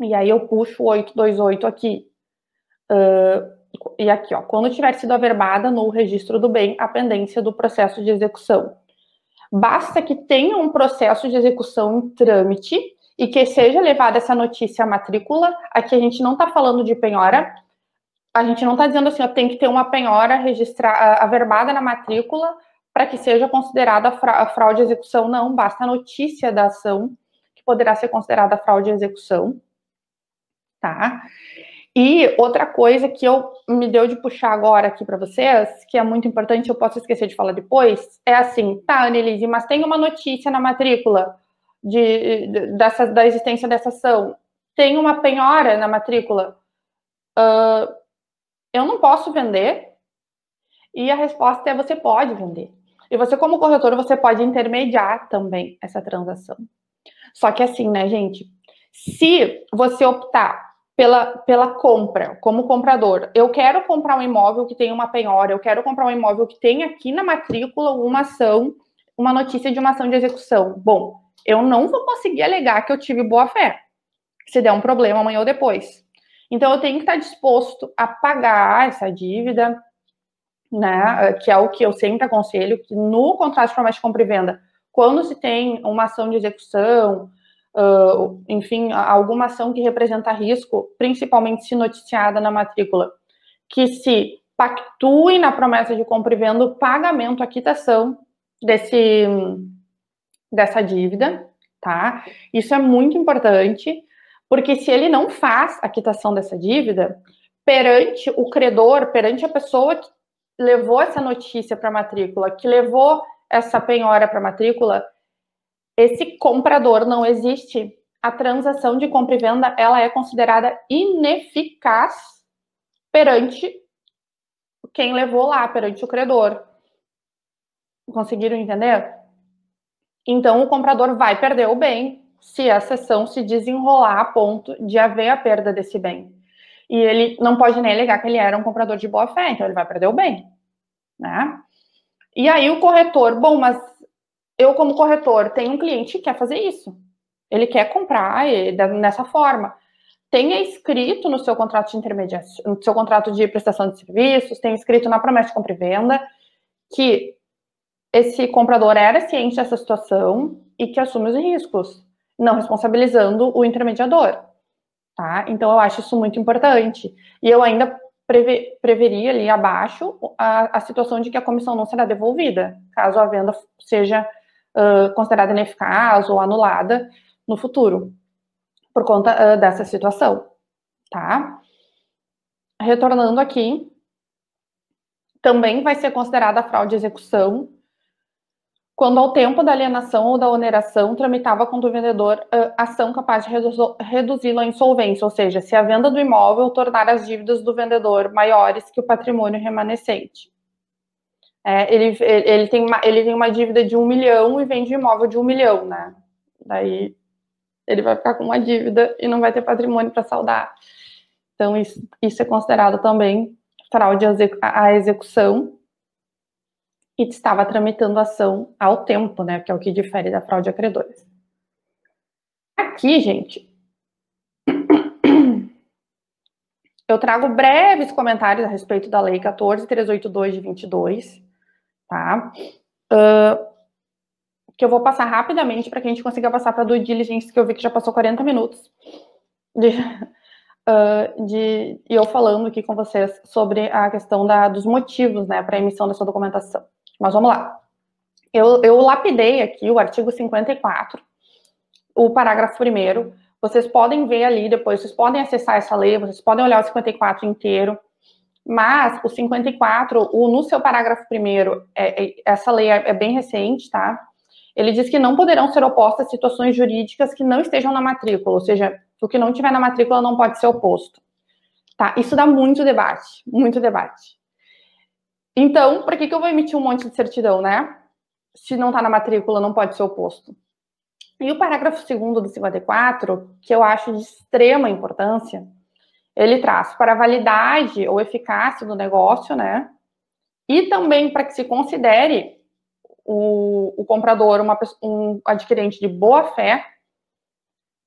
e aí eu puxo o 828 aqui, uh, e aqui, ó, quando tiver sido averbada no registro do bem a pendência do processo de execução. Basta que tenha um processo de execução em trâmite e que seja levada essa notícia à matrícula. Aqui a gente não está falando de penhora, a gente não está dizendo assim, ó, tem que ter uma penhora registrada, averbada na matrícula para que seja considerada a fraude de execução. Não, basta a notícia da ação que poderá ser considerada fraude de execução. Tá? E outra coisa que eu me deu de puxar agora aqui para vocês, que é muito importante, eu posso esquecer de falar depois, é assim, tá, Annelise, mas tem uma notícia na matrícula de dessa, da existência dessa ação, tem uma penhora na matrícula, uh, eu não posso vender? E a resposta é você pode vender. E você, como corretor, você pode intermediar também essa transação. Só que assim, né, gente? Se você optar pela, pela compra, como comprador, eu quero comprar um imóvel que tem uma penhora, eu quero comprar um imóvel que tem aqui na matrícula uma ação, uma notícia de uma ação de execução. Bom, eu não vou conseguir alegar que eu tive boa fé, se der um problema amanhã ou depois. Então, eu tenho que estar disposto a pagar essa dívida, né, que é o que eu sempre aconselho, que no contrato de promessa de compra e venda, quando se tem uma ação de execução, uh, enfim, alguma ação que representa risco, principalmente se noticiada na matrícula, que se pactue na promessa de compra e venda o pagamento, a quitação desse, dessa dívida, tá? Isso é muito importante, porque se ele não faz a quitação dessa dívida, perante o credor, perante a pessoa que levou essa notícia para a matrícula, que levou essa penhora para matrícula, esse comprador não existe. A transação de compra e venda ela é considerada ineficaz perante quem levou lá, perante o credor. Conseguiram entender? Então o comprador vai perder o bem se a sessão se desenrolar a ponto de haver a perda desse bem. E ele não pode nem alegar que ele era um comprador de boa fé, então ele vai perder o bem, né? E aí o corretor, bom, mas eu como corretor tenho um cliente que quer fazer isso. Ele quer comprar nessa forma. Tenha escrito no seu contrato de intermediação, no seu contrato de prestação de serviços, tenha escrito na promessa de compra e venda que esse comprador era ciente dessa situação e que assume os riscos não responsabilizando o intermediador, tá? Então eu acho isso muito importante. E eu ainda preve, preveria ali abaixo a, a, situação de que a comissão não será devolvida, caso a venda seja uh, considerada ineficaz ou anulada no futuro, por conta uh, dessa situação, tá? Retornando aqui, também vai ser considerada fraude de execução quando ao tempo da alienação ou da oneração tramitava contra o vendedor uh, ação capaz de reduzi-lo à insolvência, ou seja, se a venda do imóvel tornar as dívidas do vendedor maiores que o patrimônio remanescente. É, ele, ele, tem uma, ele tem uma dívida de um milhão e vende imóvel de um milhão, né? Daí ele vai ficar com uma dívida e não vai ter patrimônio para saldar. Então, isso, isso é considerado também fraude à execução e estava tramitando ação ao tempo, né, que é o que difere da fraude a credores. Aqui, gente, eu trago breves comentários a respeito da Lei 14382 de 22, tá? Uh, que eu vou passar rapidamente para que a gente consiga passar para a due diligence, que eu vi que já passou 40 minutos. De, uh, de, eu falando aqui com vocês sobre a questão da, dos motivos, né, para a emissão dessa documentação. Mas vamos lá. Eu, eu lapidei aqui o artigo 54, o parágrafo primeiro. Vocês podem ver ali depois, vocês podem acessar essa lei, vocês podem olhar o 54 inteiro. Mas o 54, o, no seu parágrafo primeiro, é, é, essa lei é, é bem recente, tá? Ele diz que não poderão ser opostas situações jurídicas que não estejam na matrícula, ou seja, o que não tiver na matrícula não pode ser oposto. Tá? Isso dá muito debate, muito debate. Então, para que, que eu vou emitir um monte de certidão, né? Se não está na matrícula, não pode ser oposto. E o parágrafo 2 do 54, que eu acho de extrema importância, ele traz para a validade ou eficácia do negócio, né? E também para que se considere o, o comprador uma, um adquirente de boa fé,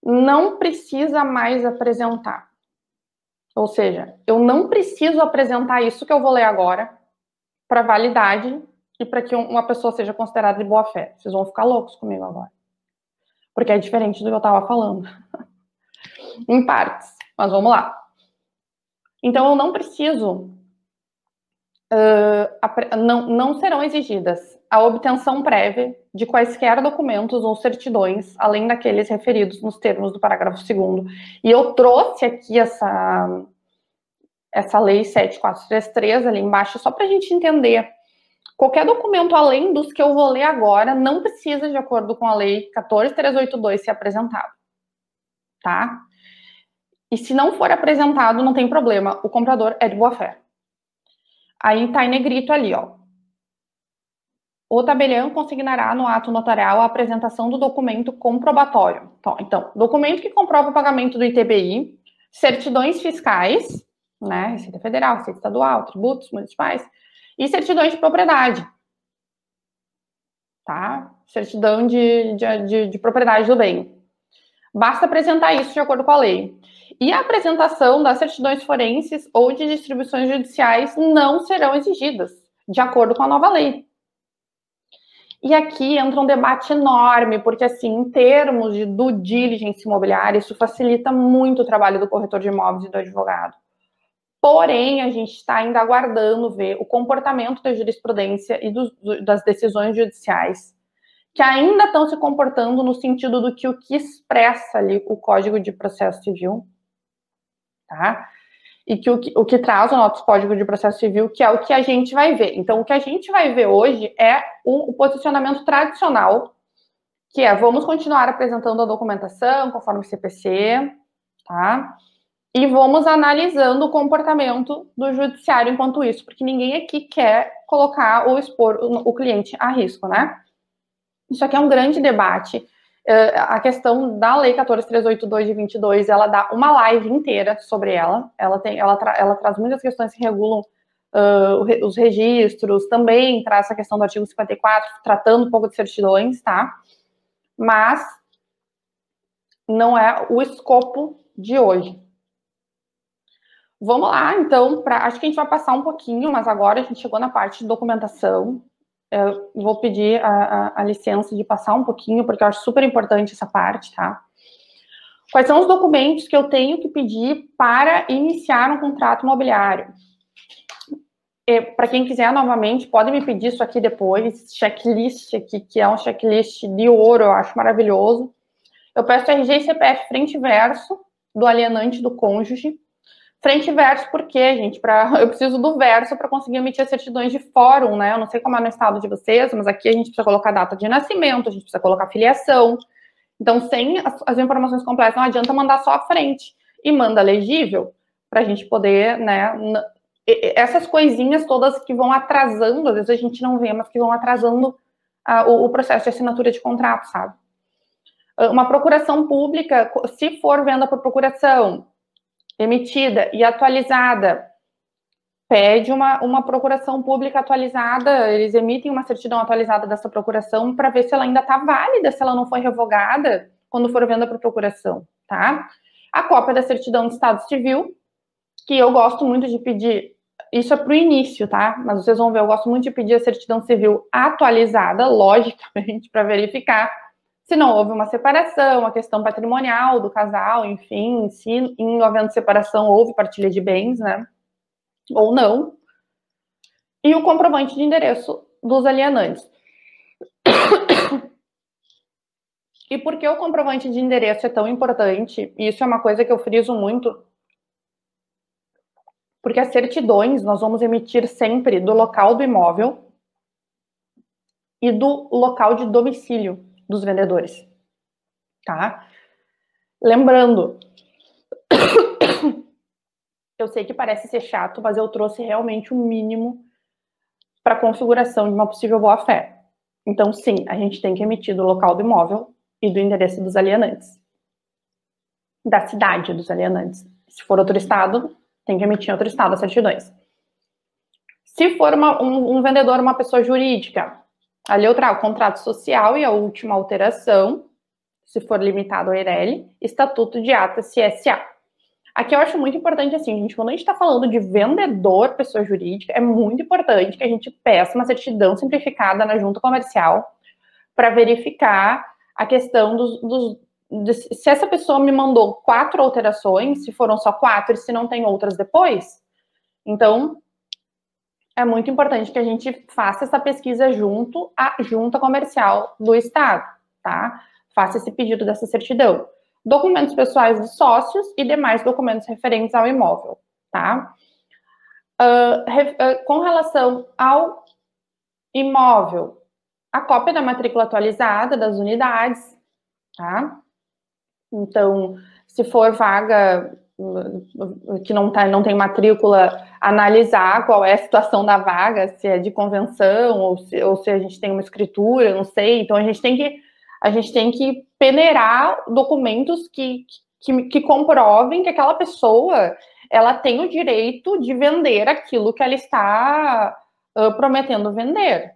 não precisa mais apresentar. Ou seja, eu não preciso apresentar isso que eu vou ler agora para validade e para que uma pessoa seja considerada de boa fé. Vocês vão ficar loucos comigo agora. Porque é diferente do que eu estava falando. em partes. Mas vamos lá. Então, eu não preciso. Uh, não, não serão exigidas a obtenção prévia de quaisquer documentos ou certidões, além daqueles referidos nos termos do parágrafo 2. E eu trouxe aqui essa, essa lei 7433 ali embaixo, só para a gente entender. Qualquer documento além dos que eu vou ler agora não precisa, de acordo com a lei 14382, ser apresentado. Tá? E se não for apresentado, não tem problema, o comprador é de boa fé. Aí tá em negrito ali, ó. o tabelião consignará no ato notarial a apresentação do documento comprobatório. Então, então, documento que comprova o pagamento do ITBI, certidões fiscais, né, Receita Federal, Receita Estadual, tributos municipais, e certidões de propriedade, tá? Certidão de, de, de, de propriedade do bem. Basta apresentar isso de acordo com a lei. E a apresentação das certidões forenses ou de distribuições judiciais não serão exigidas, de acordo com a nova lei. E aqui entra um debate enorme, porque, assim, em termos de due diligence imobiliária, isso facilita muito o trabalho do corretor de imóveis e do advogado. Porém, a gente está ainda aguardando ver o comportamento da jurisprudência e das decisões judiciais, que ainda estão se comportando no sentido do que o que expressa ali o Código de Processo Civil, tá? E que o, que o que traz o nosso Código de Processo Civil, que é o que a gente vai ver. Então, o que a gente vai ver hoje é o, o posicionamento tradicional, que é vamos continuar apresentando a documentação conforme o CPC, tá? E vamos analisando o comportamento do judiciário enquanto isso, porque ninguém aqui quer colocar ou expor o, cliente a risco, né? Isso aqui é um grande debate Uh, a questão da Lei 14382 de 22, ela dá uma live inteira sobre ela. Ela, tem, ela, tra ela traz muitas questões que regulam uh, os registros, também traz essa questão do artigo 54, tratando um pouco de certidões, tá? Mas não é o escopo de hoje. Vamos lá, então, pra, acho que a gente vai passar um pouquinho, mas agora a gente chegou na parte de documentação eu vou pedir a, a, a, licença de passar um pouquinho, porque eu acho super importante essa parte, tá? Quais são os documentos que eu tenho que pedir para iniciar um contrato imobiliário? Para quem quiser, novamente, pode me pedir isso aqui depois, checklist aqui, que é um checklist de ouro, eu acho maravilhoso. Eu peço RG e CPF frente e verso do alienante do cônjuge, Frente e verso, por quê, gente? Pra, eu preciso do verso para conseguir emitir certidões de fórum, né? Eu não sei como é no estado de vocês, mas aqui a gente precisa colocar data de nascimento, a gente precisa colocar filiação. Então, sem as, as informações completas, não adianta mandar só a frente. E manda legível, para a gente poder, né? Essas coisinhas todas que vão atrasando, às vezes a gente não vê, mas que vão atrasando uh, o, o processo de assinatura de contrato, sabe? Uma procuração pública, se for venda por procuração, emitida e atualizada. Pede uma, uma procuração pública atualizada, eles emitem uma certidão atualizada dessa procuração para ver se ela ainda está válida, se ela não foi revogada quando for venda por procuração, tá? A cópia da certidão de Estado Civil, que eu gosto muito de pedir, isso é para o início, tá? Mas vocês vão ver, eu gosto muito de pedir a certidão civil atualizada, logicamente, para verificar se não houve uma separação, a questão patrimonial do casal, enfim, se em havendo separação houve partilha de bens, né? Ou não. E o comprovante de endereço dos alienantes. E por que o comprovante de endereço é tão importante? Isso é uma coisa que eu friso muito. Porque as certidões nós vamos emitir sempre do local do imóvel e do local de domicílio dos vendedores, tá? Lembrando, eu sei que parece ser chato, mas eu trouxe realmente o um mínimo para configuração de uma possível boa-fé. Então, sim, a gente tem que emitir do local do imóvel e do endereço dos alienantes. Da cidade dos alienantes. Se for outro estado, tem que emitir em outro estado as certidões. Se for uma, um, um vendedor, uma pessoa jurídica, Ali eu trago contrato social e a última alteração, se for limitado ao EIRELI, Estatuto de Ata CSA. Aqui eu acho muito importante, assim, gente, quando a gente está falando de vendedor, pessoa jurídica, é muito importante que a gente peça uma certidão simplificada na junta comercial para verificar a questão dos, dos de, se essa pessoa me mandou quatro alterações, se foram só quatro e se não tem outras depois. Então, é muito importante que a gente faça essa pesquisa junto à junta comercial do Estado, tá? Faça esse pedido dessa certidão. Documentos pessoais dos sócios e demais documentos referentes ao imóvel, tá? Uh, uh, com relação ao imóvel, a cópia da matrícula atualizada das unidades, tá? Então, se for vaga que não, tá, não tem matrícula, analisar qual é a situação da vaga, se é de convenção ou se, ou se a gente tem uma escritura, não sei. Então a gente tem que a gente tem que peneirar documentos que, que, que comprovem que aquela pessoa ela tem o direito de vender aquilo que ela está uh, prometendo vender.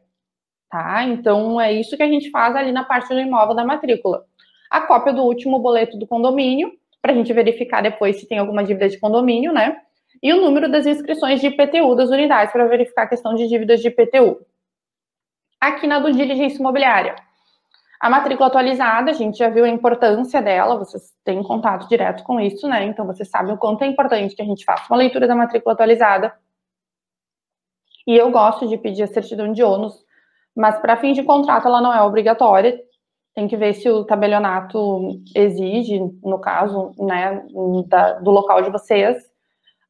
Tá? Então é isso que a gente faz ali na parte do imóvel da matrícula. A cópia do último boleto do condomínio para a gente verificar depois se tem alguma dívida de condomínio, né? E o número das inscrições de IPTU das unidades para verificar a questão de dívidas de IPTU. Aqui na do diligência imobiliária. A matrícula atualizada, a gente já viu a importância dela, vocês têm contato direto com isso, né? Então vocês sabem o quanto é importante que a gente faça uma leitura da matrícula atualizada. E eu gosto de pedir a certidão de ônus, mas para fim de contrato ela não é obrigatória, tem que ver se o tabelionato exige, no caso, né, da, do local de vocês.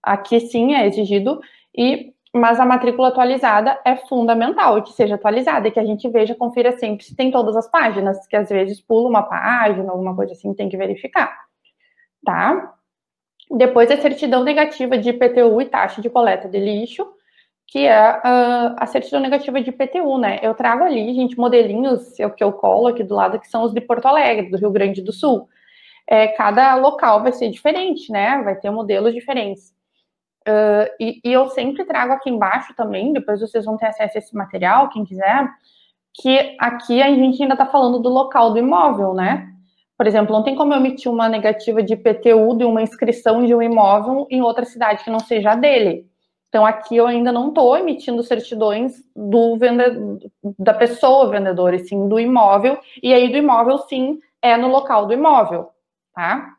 Aqui sim é exigido, e mas a matrícula atualizada é fundamental, que seja atualizada, e que a gente veja, confira sempre se tem todas as páginas, que às vezes pula uma página, alguma coisa assim, tem que verificar, tá? Depois a certidão negativa de IPTU e taxa de coleta de lixo, que é uh, a certidão negativa de IPTU, né? Eu trago ali, gente, modelinhos eu, que eu colo aqui do lado, que são os de Porto Alegre, do Rio Grande do Sul. É, cada local vai ser diferente, né? Vai ter modelos diferentes. Uh, e, e, eu sempre trago aqui embaixo também, depois vocês vão ter acesso a esse material, quem quiser, que aqui a gente ainda está falando do local do imóvel, né? Por exemplo, não tem como eu emitir uma negativa de IPTU de uma inscrição de um imóvel em outra cidade que não seja dele. Então, aqui eu ainda não estou emitindo certidões do vendedor, da pessoa vendedora, e sim do imóvel, e aí do imóvel, sim, é no local do imóvel, tá?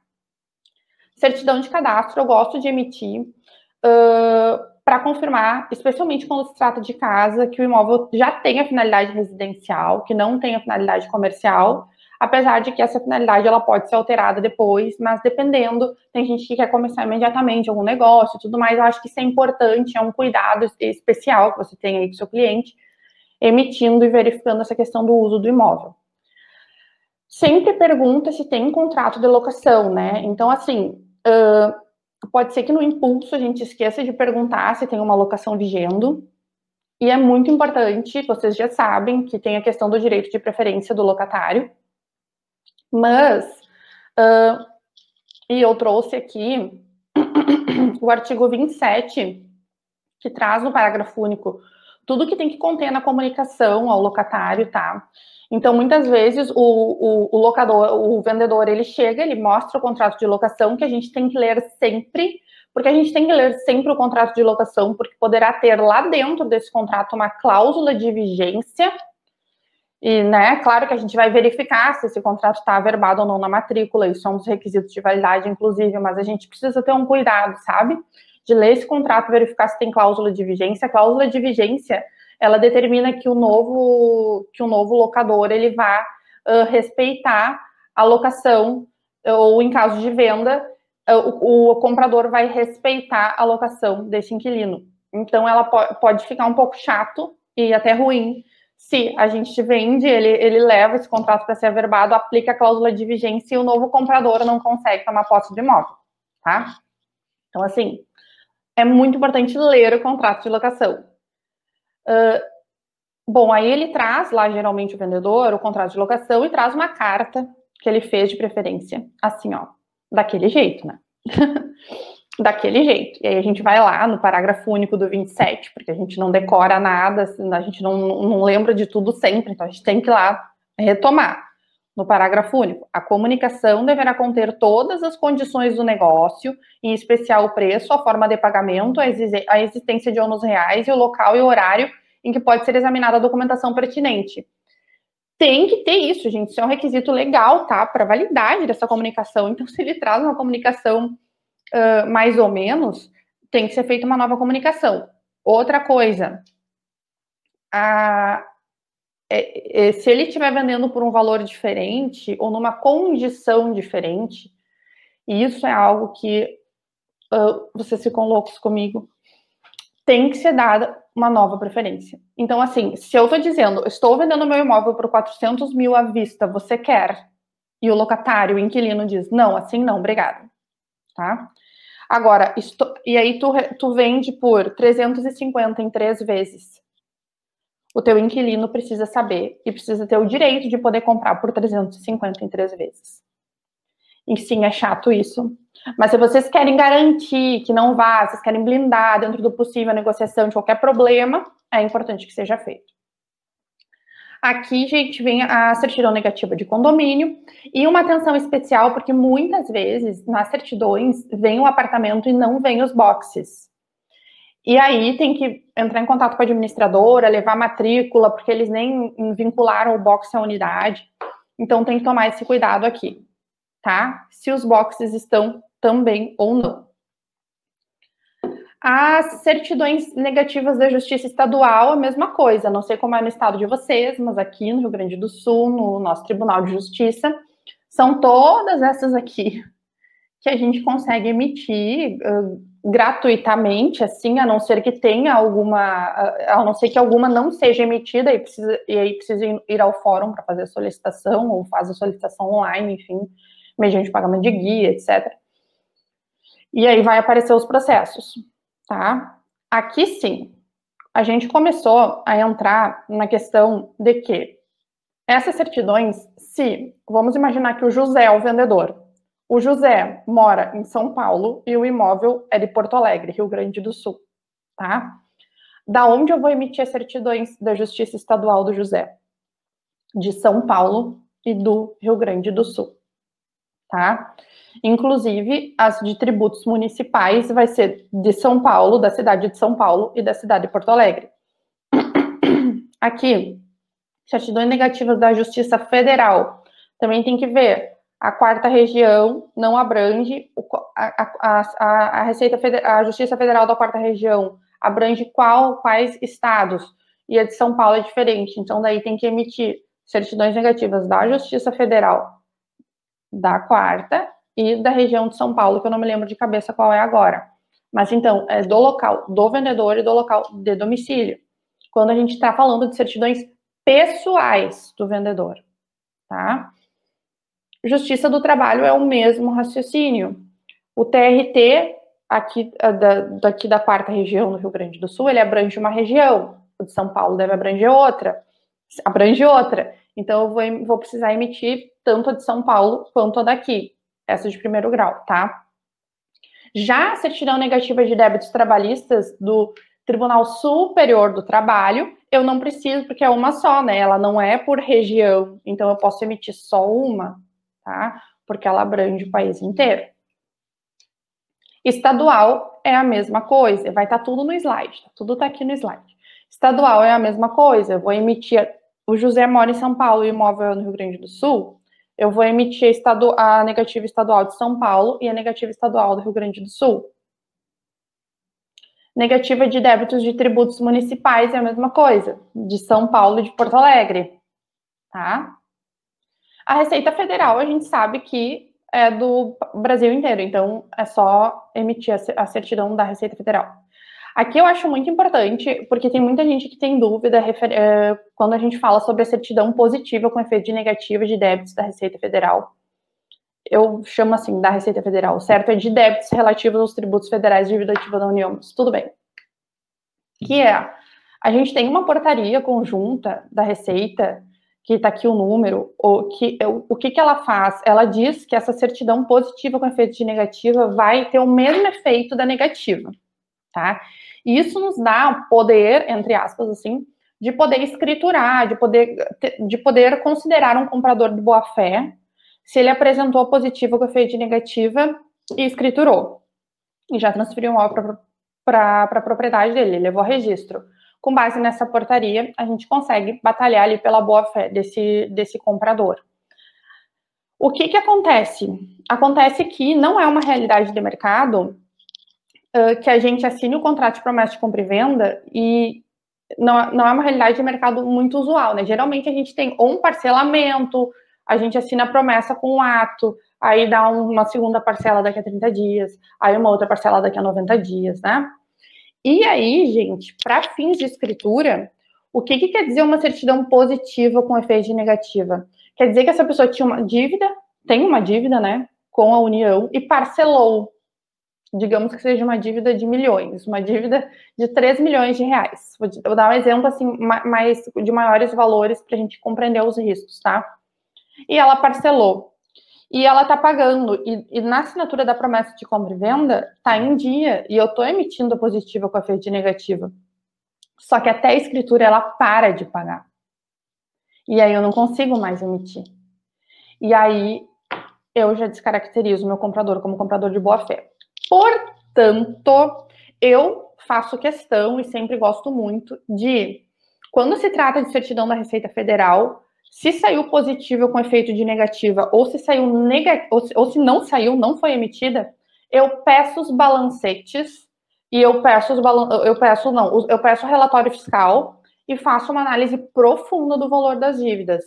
Certidão de cadastro eu gosto de emitir uh, para confirmar, especialmente quando se trata de casa, que o imóvel já tem a finalidade residencial, que não tem a finalidade comercial, apesar de que essa finalidade ela pode ser alterada depois, mas dependendo, tem gente que quer começar imediatamente algum negócio e tudo mais, eu acho que isso é importante, é um cuidado especial que você tem aí com o seu cliente, emitindo e verificando essa questão do uso do imóvel. Sempre pergunta se tem um contrato de locação, né? Então, assim, uh, pode ser que no impulso a gente esqueça de perguntar se tem uma locação vigendo, e é muito importante, vocês já sabem, que tem a questão do direito de preferência do locatário, mas, uh, e eu trouxe aqui o artigo 27, que traz no parágrafo único tudo que tem que conter na comunicação ao locatário, tá? Então, muitas vezes, o, o, o, locador, o vendedor, ele chega, ele mostra o contrato de locação, que a gente tem que ler sempre, porque a gente tem que ler sempre o contrato de locação, porque poderá ter lá dentro desse contrato uma cláusula de vigência e, né, claro que a gente vai verificar se esse contrato está averbado ou não na matrícula, isso são os requisitos de validade, inclusive, mas a gente precisa ter um cuidado, sabe? De ler esse contrato, verificar se tem cláusula de vigência. A cláusula de vigência, ela determina que o novo, que o novo locador, ele vá uh, respeitar a locação, ou em caso de venda, uh, o, o, comprador vai respeitar a locação desse inquilino. Então, ela po pode ficar um pouco chato e até ruim se a gente vende, ele, ele leva esse contrato para ser averbado, aplica a cláusula de vigência e o novo comprador não consegue tomar posse do imóvel, tá? Então, assim, é muito importante ler o contrato de locação. Uh, bom, aí ele traz lá, geralmente, o vendedor, o contrato de locação e traz uma carta que ele fez de preferência, assim, ó, daquele jeito, né? daquele jeito. E aí a gente vai lá no parágrafo único do 27, porque a gente não decora nada, assim, a gente não, não lembra de tudo sempre, então a gente tem que ir lá retomar. No parágrafo único, a comunicação deverá conter todas as condições do negócio, em especial o preço, a forma de pagamento, a existência de ônus reais e o local e horário em que pode ser examinada a documentação pertinente. Tem que ter isso, gente. Isso é um requisito legal, tá? Para validade dessa comunicação. Então, se ele traz uma comunicação uh, mais ou menos, tem que ser feita uma nova comunicação. Outra coisa, a, é, é, se ele estiver vendendo por um valor diferente ou numa condição diferente, isso é algo que uh, vocês ficam loucos comigo, tem que ser dada uma nova preferência. Então, assim, se eu estou dizendo, estou vendendo meu imóvel por 400 mil à vista, você quer? E o locatário, o inquilino diz, não, assim não, obrigado. Tá? Agora, e aí tu, tu vende por 350 em três vezes. O teu inquilino precisa saber e precisa ter o direito de poder comprar por 350 em três vezes. E sim, é chato isso. Mas se vocês querem garantir que não vá, vocês querem blindar dentro do possível a negociação de qualquer problema, é importante que seja feito. Aqui, gente, vem a certidão negativa de condomínio e uma atenção especial, porque muitas vezes nas certidões vem o apartamento e não vem os boxes. E aí tem que entrar em contato com a administradora, levar matrícula, porque eles nem vincularam o box à unidade. Então tem que tomar esse cuidado aqui, tá? Se os boxes estão também ou não. As certidões negativas da Justiça Estadual, a mesma coisa. Não sei como é no estado de vocês, mas aqui no Rio Grande do Sul, no nosso Tribunal de Justiça, são todas essas aqui que a gente consegue emitir uh, gratuitamente, assim, a não ser que tenha alguma, a não ser que alguma não seja emitida e, precisa, e aí precisa ir ao fórum para fazer a solicitação, ou faz a solicitação online, enfim, mediante pagamento de guia, etc. E aí vai aparecer os processos tá? Aqui sim, a gente começou a entrar na questão de que essas certidões, se vamos imaginar que o José é o vendedor, o José mora em São Paulo e o imóvel é de Porto Alegre, Rio Grande do Sul, tá? Da onde eu vou emitir as certidões da Justiça Estadual do José? De São Paulo e do Rio Grande do Sul, tá? Inclusive, as de tributos municipais vai ser de São Paulo, da cidade de São Paulo e da cidade de Porto Alegre. Aqui, certidões negativas da Justiça Federal. Também tem que ver. A quarta região não abrange a, a, a, Receita Federal, a Justiça Federal da quarta região abrange qual, quais estados. E a de São Paulo é diferente. Então, daí tem que emitir certidões negativas da Justiça Federal da quarta e da região de São Paulo, que eu não me lembro de cabeça qual é agora. Mas então, é do local do vendedor e do local de domicílio. Quando a gente está falando de certidões pessoais do vendedor, tá? Justiça do Trabalho é o mesmo raciocínio. O TRT, aqui da, daqui da quarta região do Rio Grande do Sul, ele abrange uma região. O de São Paulo deve abranger outra. Abrange outra. Então, eu vou, vou precisar emitir tanto a de São Paulo quanto a daqui essa de primeiro grau, tá? Já a certidão negativa de débitos trabalhistas do Tribunal Superior do Trabalho, eu não preciso, porque é uma só, né? Ela não é por região, então eu posso emitir só uma, tá? Porque ela abrange o país inteiro. Estadual é a mesma coisa, vai estar tá tudo no slide, tá? tudo está aqui no slide. Estadual é a mesma coisa, eu vou emitir. O José mora em São Paulo e o imóvel é no Rio Grande do Sul, eu vou emitir a, estadu a negativa estadual de São Paulo e a negativa estadual do Rio Grande do Sul. Negativa de débitos de tributos municipais é a mesma coisa, de São Paulo e de Porto Alegre, tá? A Receita Federal a gente sabe que é do Brasil inteiro, então é só emitir a certidão da Receita Federal. Aqui eu acho muito importante, porque tem muita gente que tem dúvida é, quando a gente fala sobre a certidão positiva com efeito de negativa de débitos da Receita Federal. Eu chamo assim, da Receita Federal, certo? É de débitos relativos aos tributos federais de dívida ativa da União, mas tudo bem. Que é, a gente tem uma portaria conjunta da Receita, que está aqui o número, o que, o que, que ela faz? Ela diz que essa certidão positiva com efeito de negativa vai ter o mesmo efeito da negativa tá? E isso nos dá poder, entre aspas, assim, de poder escriturar, de poder, de poder considerar um comprador de boa fé se ele apresentou positivo com efeito de negativa e escriturou. E já transferiu um imóvel para a propriedade dele, levou registro. Com base nessa portaria, a gente consegue batalhar ali pela boa fé desse, desse comprador. O que, que acontece? Acontece que não é uma realidade de mercado que a gente assine o contrato de promessa de compra e venda e não, não é uma realidade de mercado muito usual, né? Geralmente a gente tem ou um parcelamento, a gente assina a promessa com um ato, aí dá uma segunda parcela daqui a 30 dias, aí uma outra parcela daqui a 90 dias, né? E aí, gente, para fins de escritura, o que, que quer dizer uma certidão positiva com efeito de negativa? Quer dizer que essa pessoa tinha uma dívida, tem uma dívida, né, com a União e parcelou digamos que seja uma dívida de milhões, uma dívida de 3 milhões de reais. Vou dar um exemplo assim mais de maiores valores para a gente compreender os riscos, tá? E ela parcelou. E ela está pagando, e, e, na assinatura da promessa de compra e venda, está em dia, e eu estou emitindo a positiva com a FED negativa. Só que até a escritura ela para de pagar. E aí eu não consigo mais emitir. E aí eu já descaracterizo meu comprador como comprador de boa fé. Portanto, eu faço questão e sempre gosto muito de, quando se trata de certidão da Receita Federal, se saiu positivo com efeito de negativa, ou se saiu nega, ou, se, ou se não saiu, não foi emitida, eu peço os balancetes e eu peço os balan eu peço não, eu peço o relatório fiscal e faço uma análise profunda do valor das dívidas.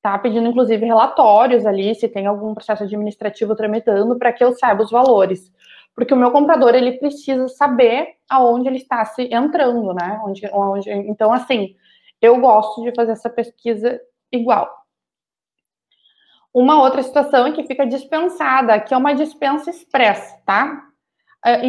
Tá pedindo inclusive relatórios ali, se tem algum processo administrativo tramitando para que eu saiba os valores porque o meu comprador ele precisa saber aonde ele está se entrando, né? Onde, onde, então, assim, eu gosto de fazer essa pesquisa igual. Uma outra situação é que fica dispensada, que é uma dispensa expressa, tá? É,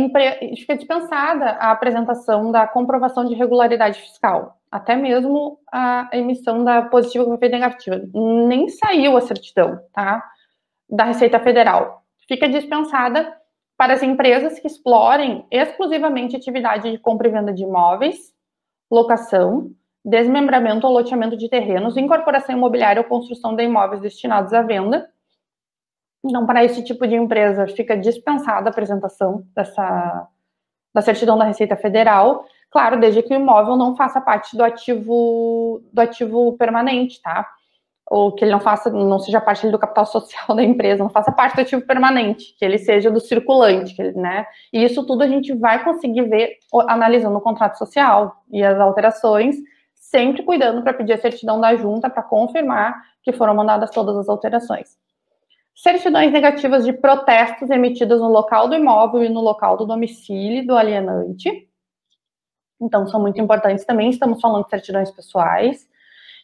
fica dispensada a apresentação da comprovação de regularidade fiscal, até mesmo a emissão da positiva com efeito negativa. Nem saiu a certidão, tá? Da Receita Federal. Fica dispensada para as empresas que explorem exclusivamente atividade de compra e venda de imóveis, locação, desmembramento ou loteamento de terrenos, incorporação imobiliária ou construção de imóveis destinados à venda. Então, para esse tipo de empresa, fica dispensada a apresentação dessa, da certidão da Receita Federal, claro, desde que o imóvel não faça parte do ativo, do ativo permanente, tá? Ou que ele não faça, não seja parte do capital social da empresa, não faça parte do ativo permanente, que ele seja do circulante, que ele, né? E isso tudo a gente vai conseguir ver analisando o contrato social e as alterações, sempre cuidando para pedir a certidão da junta para confirmar que foram mandadas todas as alterações. Certidões negativas de protestos emitidas no local do imóvel e no local do domicílio do alienante. Então, são muito importantes também. Estamos falando de certidões pessoais.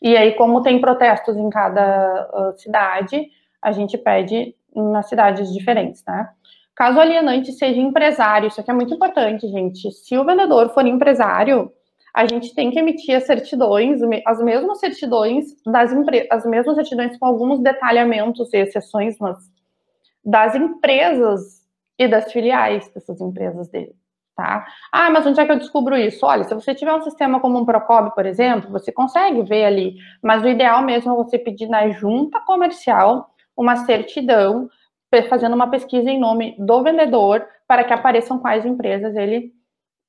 E aí, como tem protestos em cada uh, cidade, a gente pede nas cidades diferentes, né? Caso o alienante seja empresário, isso aqui é muito importante, gente. Se o vendedor for empresário, a gente tem que emitir as certidões, as mesmas certidões das as mesmas certidões com alguns detalhamentos e exceções, mas das empresas e das filiais dessas empresas dele tá? Ah, mas onde é que eu descubro isso? Olha, se você tiver um sistema como um Procob, por exemplo, você consegue ver ali, mas o ideal mesmo é você pedir na junta comercial uma certidão, fazendo uma pesquisa em nome do vendedor, para que apareçam quais empresas ele,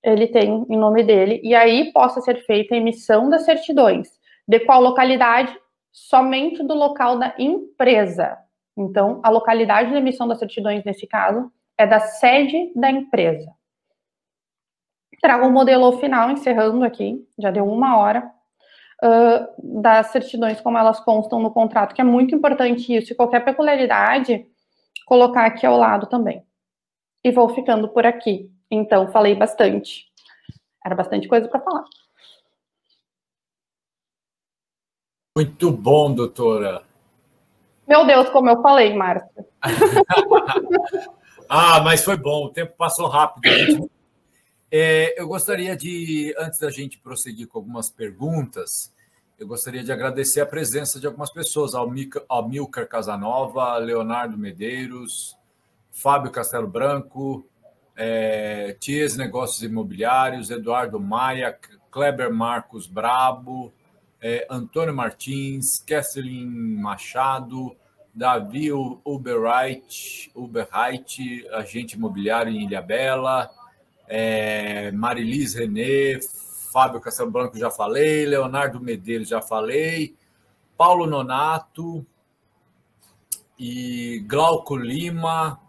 ele tem em nome dele, e aí possa ser feita a emissão das certidões. De qual localidade? Somente do local da empresa. Então, a localidade da emissão das certidões, nesse caso, é da sede da empresa. Trago um modelo final, encerrando aqui, já deu uma hora, uh, das certidões como elas constam no contrato, que é muito importante isso, e qualquer peculiaridade, colocar aqui ao lado também. E vou ficando por aqui. Então, falei bastante. Era bastante coisa para falar. Muito bom, doutora. Meu Deus, como eu falei, Márcia. ah, mas foi bom, o tempo passou rápido. É, eu gostaria de, antes da gente prosseguir com algumas perguntas, eu gostaria de agradecer a presença de algumas pessoas, ao Milcar Casanova, Leonardo Medeiros, Fábio Castelo Branco, é, Ties Negócios Imobiliários, Eduardo Maia, Kleber Marcos Brabo, é, Antônio Martins, Kesselin Machado, Davi Uberwright, Uberwright, agente imobiliário em Ilha Bela, é, Marilis Renê, Fábio Castelo Branco já falei, Leonardo Medeiros já falei, Paulo Nonato e Glauco Lima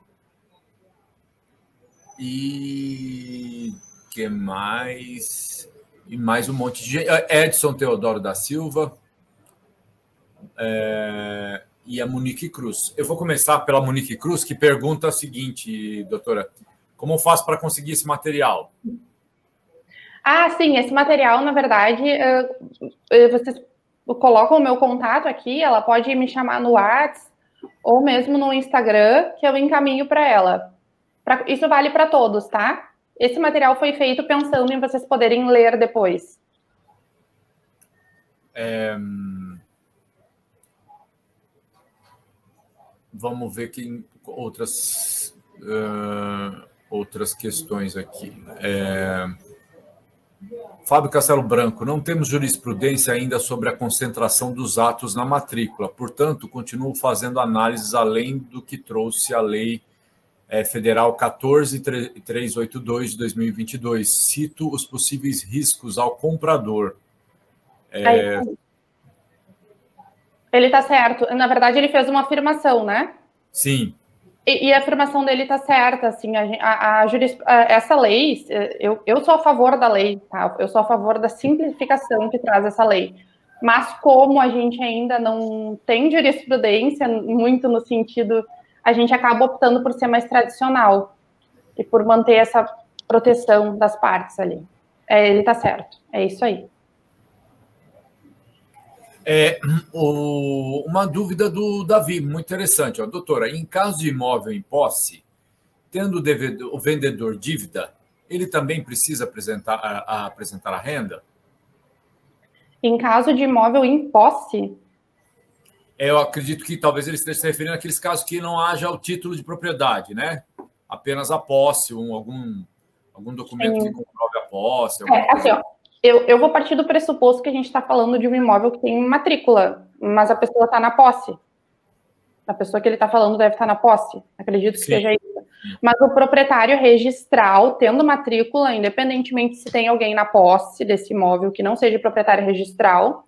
e que mais e mais um monte de gente. Edson Teodoro da Silva é, e a Monique Cruz. Eu vou começar pela Monique Cruz, que pergunta o seguinte, doutora: como faço para conseguir esse material? Ah, sim, esse material, na verdade, vocês colocam o meu contato aqui, ela pode me chamar no WhatsApp ou mesmo no Instagram, que eu encaminho para ela. Pra, isso vale para todos, tá? Esse material foi feito pensando em vocês poderem ler depois. É... Vamos ver que outras uh, outras questões aqui. É... Fábio Castelo Branco, não temos jurisprudência ainda sobre a concentração dos atos na matrícula, portanto, continuo fazendo análises além do que trouxe a lei é, federal 14382 de 2022. Cito os possíveis riscos ao comprador. É... Ele está certo. Na verdade, ele fez uma afirmação, né? Sim. E, a afirmação dele está certa, assim, a, a, a, essa lei, eu, eu sou a favor da lei, tá? Eu sou a favor da simplificação que traz essa lei. Mas como a gente ainda não tem jurisprudência muito no sentido, a gente acaba optando por ser mais tradicional e por manter essa proteção das partes ali. É, ele está certo, é isso aí. É, o, uma dúvida do Davi, muito interessante. Ó, doutora, em caso de imóvel em posse, tendo o, devedor, o vendedor dívida, ele também precisa apresentar a, a, apresentar a renda? Em caso de imóvel em posse? É, eu acredito que talvez ele esteja se referindo àqueles casos que não haja o título de propriedade, né? Apenas a posse, um, algum, algum documento Sim. que comprove a posse. É, assim, ó, eu, eu vou partir do pressuposto que a gente está falando de um imóvel que tem matrícula, mas a pessoa está na posse. A pessoa que ele está falando deve estar tá na posse. Acredito que Sim. seja isso. Mas o proprietário registral, tendo matrícula, independentemente se tem alguém na posse desse imóvel que não seja proprietário registral,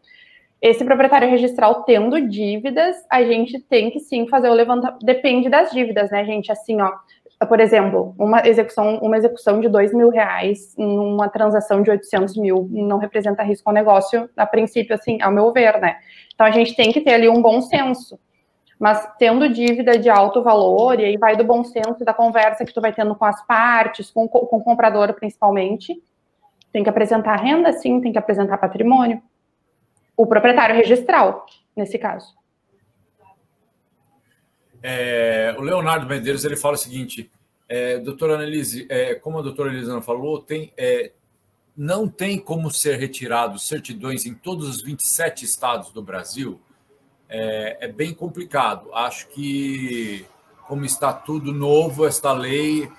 esse proprietário registral tendo dívidas, a gente tem que sim fazer o levantamento. Depende das dívidas, né, gente? Assim, ó, por exemplo, uma execução, uma execução de dois mil reais numa transação de 800 mil não representa risco ao negócio, a princípio, assim, ao meu ver, né? Então, a gente tem que ter ali um bom senso. Mas tendo dívida de alto valor, e aí vai do bom senso da conversa que tu vai tendo com as partes, com, com o comprador principalmente, tem que apresentar renda, sim, tem que apresentar patrimônio. O proprietário registral, nesse caso. É, o Leonardo Medeiros ele fala o seguinte, é, doutora Annelise, é, como a doutora Elisana falou, tem, é, não tem como ser retirado certidões em todos os 27 estados do Brasil. É, é bem complicado. Acho que, como está tudo novo, esta lei,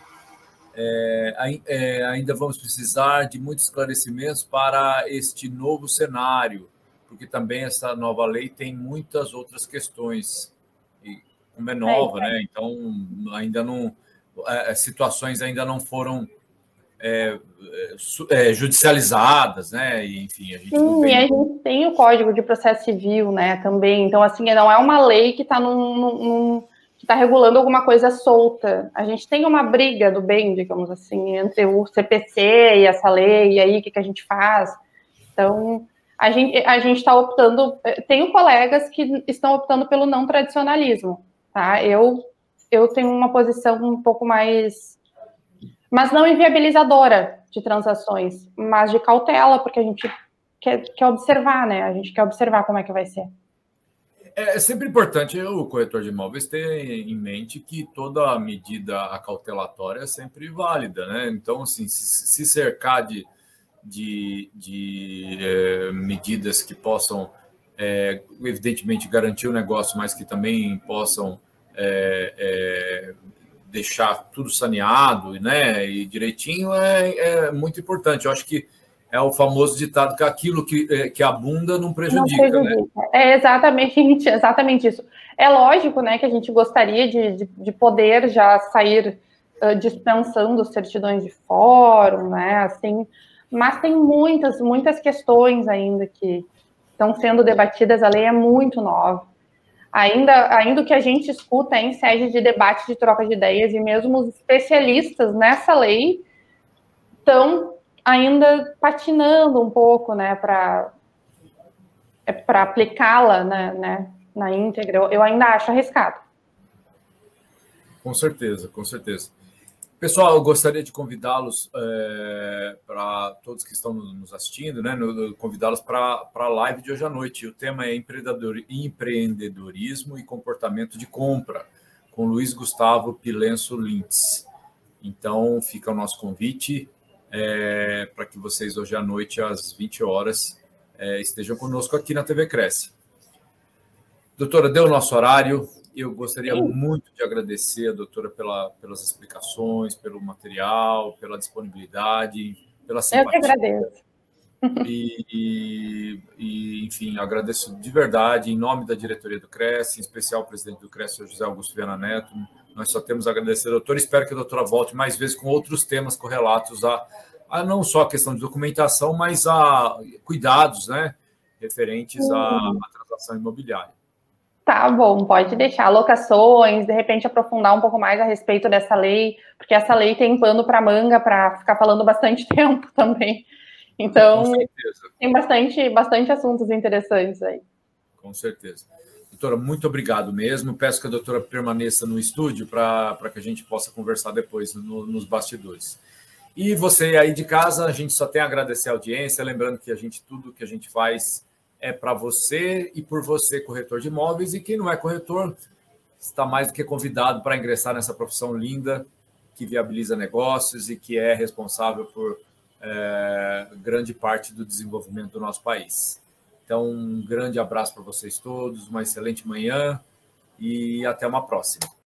é, é, ainda vamos precisar de muitos esclarecimentos para este novo cenário, porque também essa nova lei tem muitas outras questões como é nova, é, né? Então ainda não é, situações ainda não foram é, é, judicializadas, né? E, enfim, a gente Sim, tem... a gente tem o Código de Processo Civil, né? Também. Então, assim, não é uma lei que está num, num, que está regulando alguma coisa solta. A gente tem uma briga do bem, digamos assim, entre o CPC e essa lei, e aí o que, que a gente faz? Então, a gente a gente está optando. Tenho colegas que estão optando pelo não tradicionalismo. Tá? Eu, eu tenho uma posição um pouco mais. Mas não inviabilizadora de transações, mas de cautela, porque a gente quer, quer observar, né? A gente quer observar como é que vai ser. É, é sempre importante o corretor de imóveis ter em mente que toda medida acautelatória é sempre válida, né? Então, assim, se cercar de, de, de é, medidas que possam é, evidentemente garantir o negócio, mas que também possam é, é, deixar tudo saneado né, e direitinho, é, é, muito importante. Eu acho que é o famoso ditado que aquilo que, é, que abunda não prejudica. Não prejudica. Né? É exatamente, exatamente isso. É lógico né, que a gente gostaria de, de, de poder já sair uh, dispensando certidões de fórum, né? Assim, mas tem muitas, muitas questões ainda que, estão sendo debatidas, a lei é muito nova. Ainda, ainda o que a gente escuta é em sede de debate, de troca de ideias, e mesmo os especialistas nessa lei estão ainda patinando um pouco, né, para é, para aplicá-la né, né, na íntegra. Eu, eu ainda acho arriscado. Com certeza, com certeza. Pessoal, eu gostaria de convidá-los é, para todos que estão nos assistindo, né? Convidá-los para a live de hoje à noite. O tema é empreendedorismo e comportamento de compra, com Luiz Gustavo Pilenso Lintz. Então, fica o nosso convite é, para que vocês hoje à noite, às 20 horas, é, estejam conosco aqui na TV Cresce. Doutora, deu o nosso horário. Eu gostaria Sim. muito de agradecer a doutora pela, pelas explicações, pelo material, pela disponibilidade, pela simpatia. Eu que agradeço. E, e, e, enfim, agradeço de verdade, em nome da diretoria do Cresce, em especial o presidente do Cresce, José Augusto Viana Neto. Nós só temos a agradecer, doutor. Espero que a doutora volte mais vezes com outros temas correlatos a, a não só a questão de documentação, mas a cuidados né, referentes à, à transação imobiliária. Tá bom, pode deixar locações, de repente aprofundar um pouco mais a respeito dessa lei, porque essa lei tem pano para manga para ficar falando bastante tempo também. Então, tem bastante, bastante assuntos interessantes aí. Com certeza. Doutora, muito obrigado mesmo. Peço que a doutora permaneça no estúdio para que a gente possa conversar depois no, nos bastidores. E você aí de casa, a gente só tem a agradecer a audiência, lembrando que a gente tudo que a gente faz é para você e por você, corretor de imóveis, e quem não é corretor está mais do que convidado para ingressar nessa profissão linda que viabiliza negócios e que é responsável por é, grande parte do desenvolvimento do nosso país. Então, um grande abraço para vocês todos, uma excelente manhã e até uma próxima.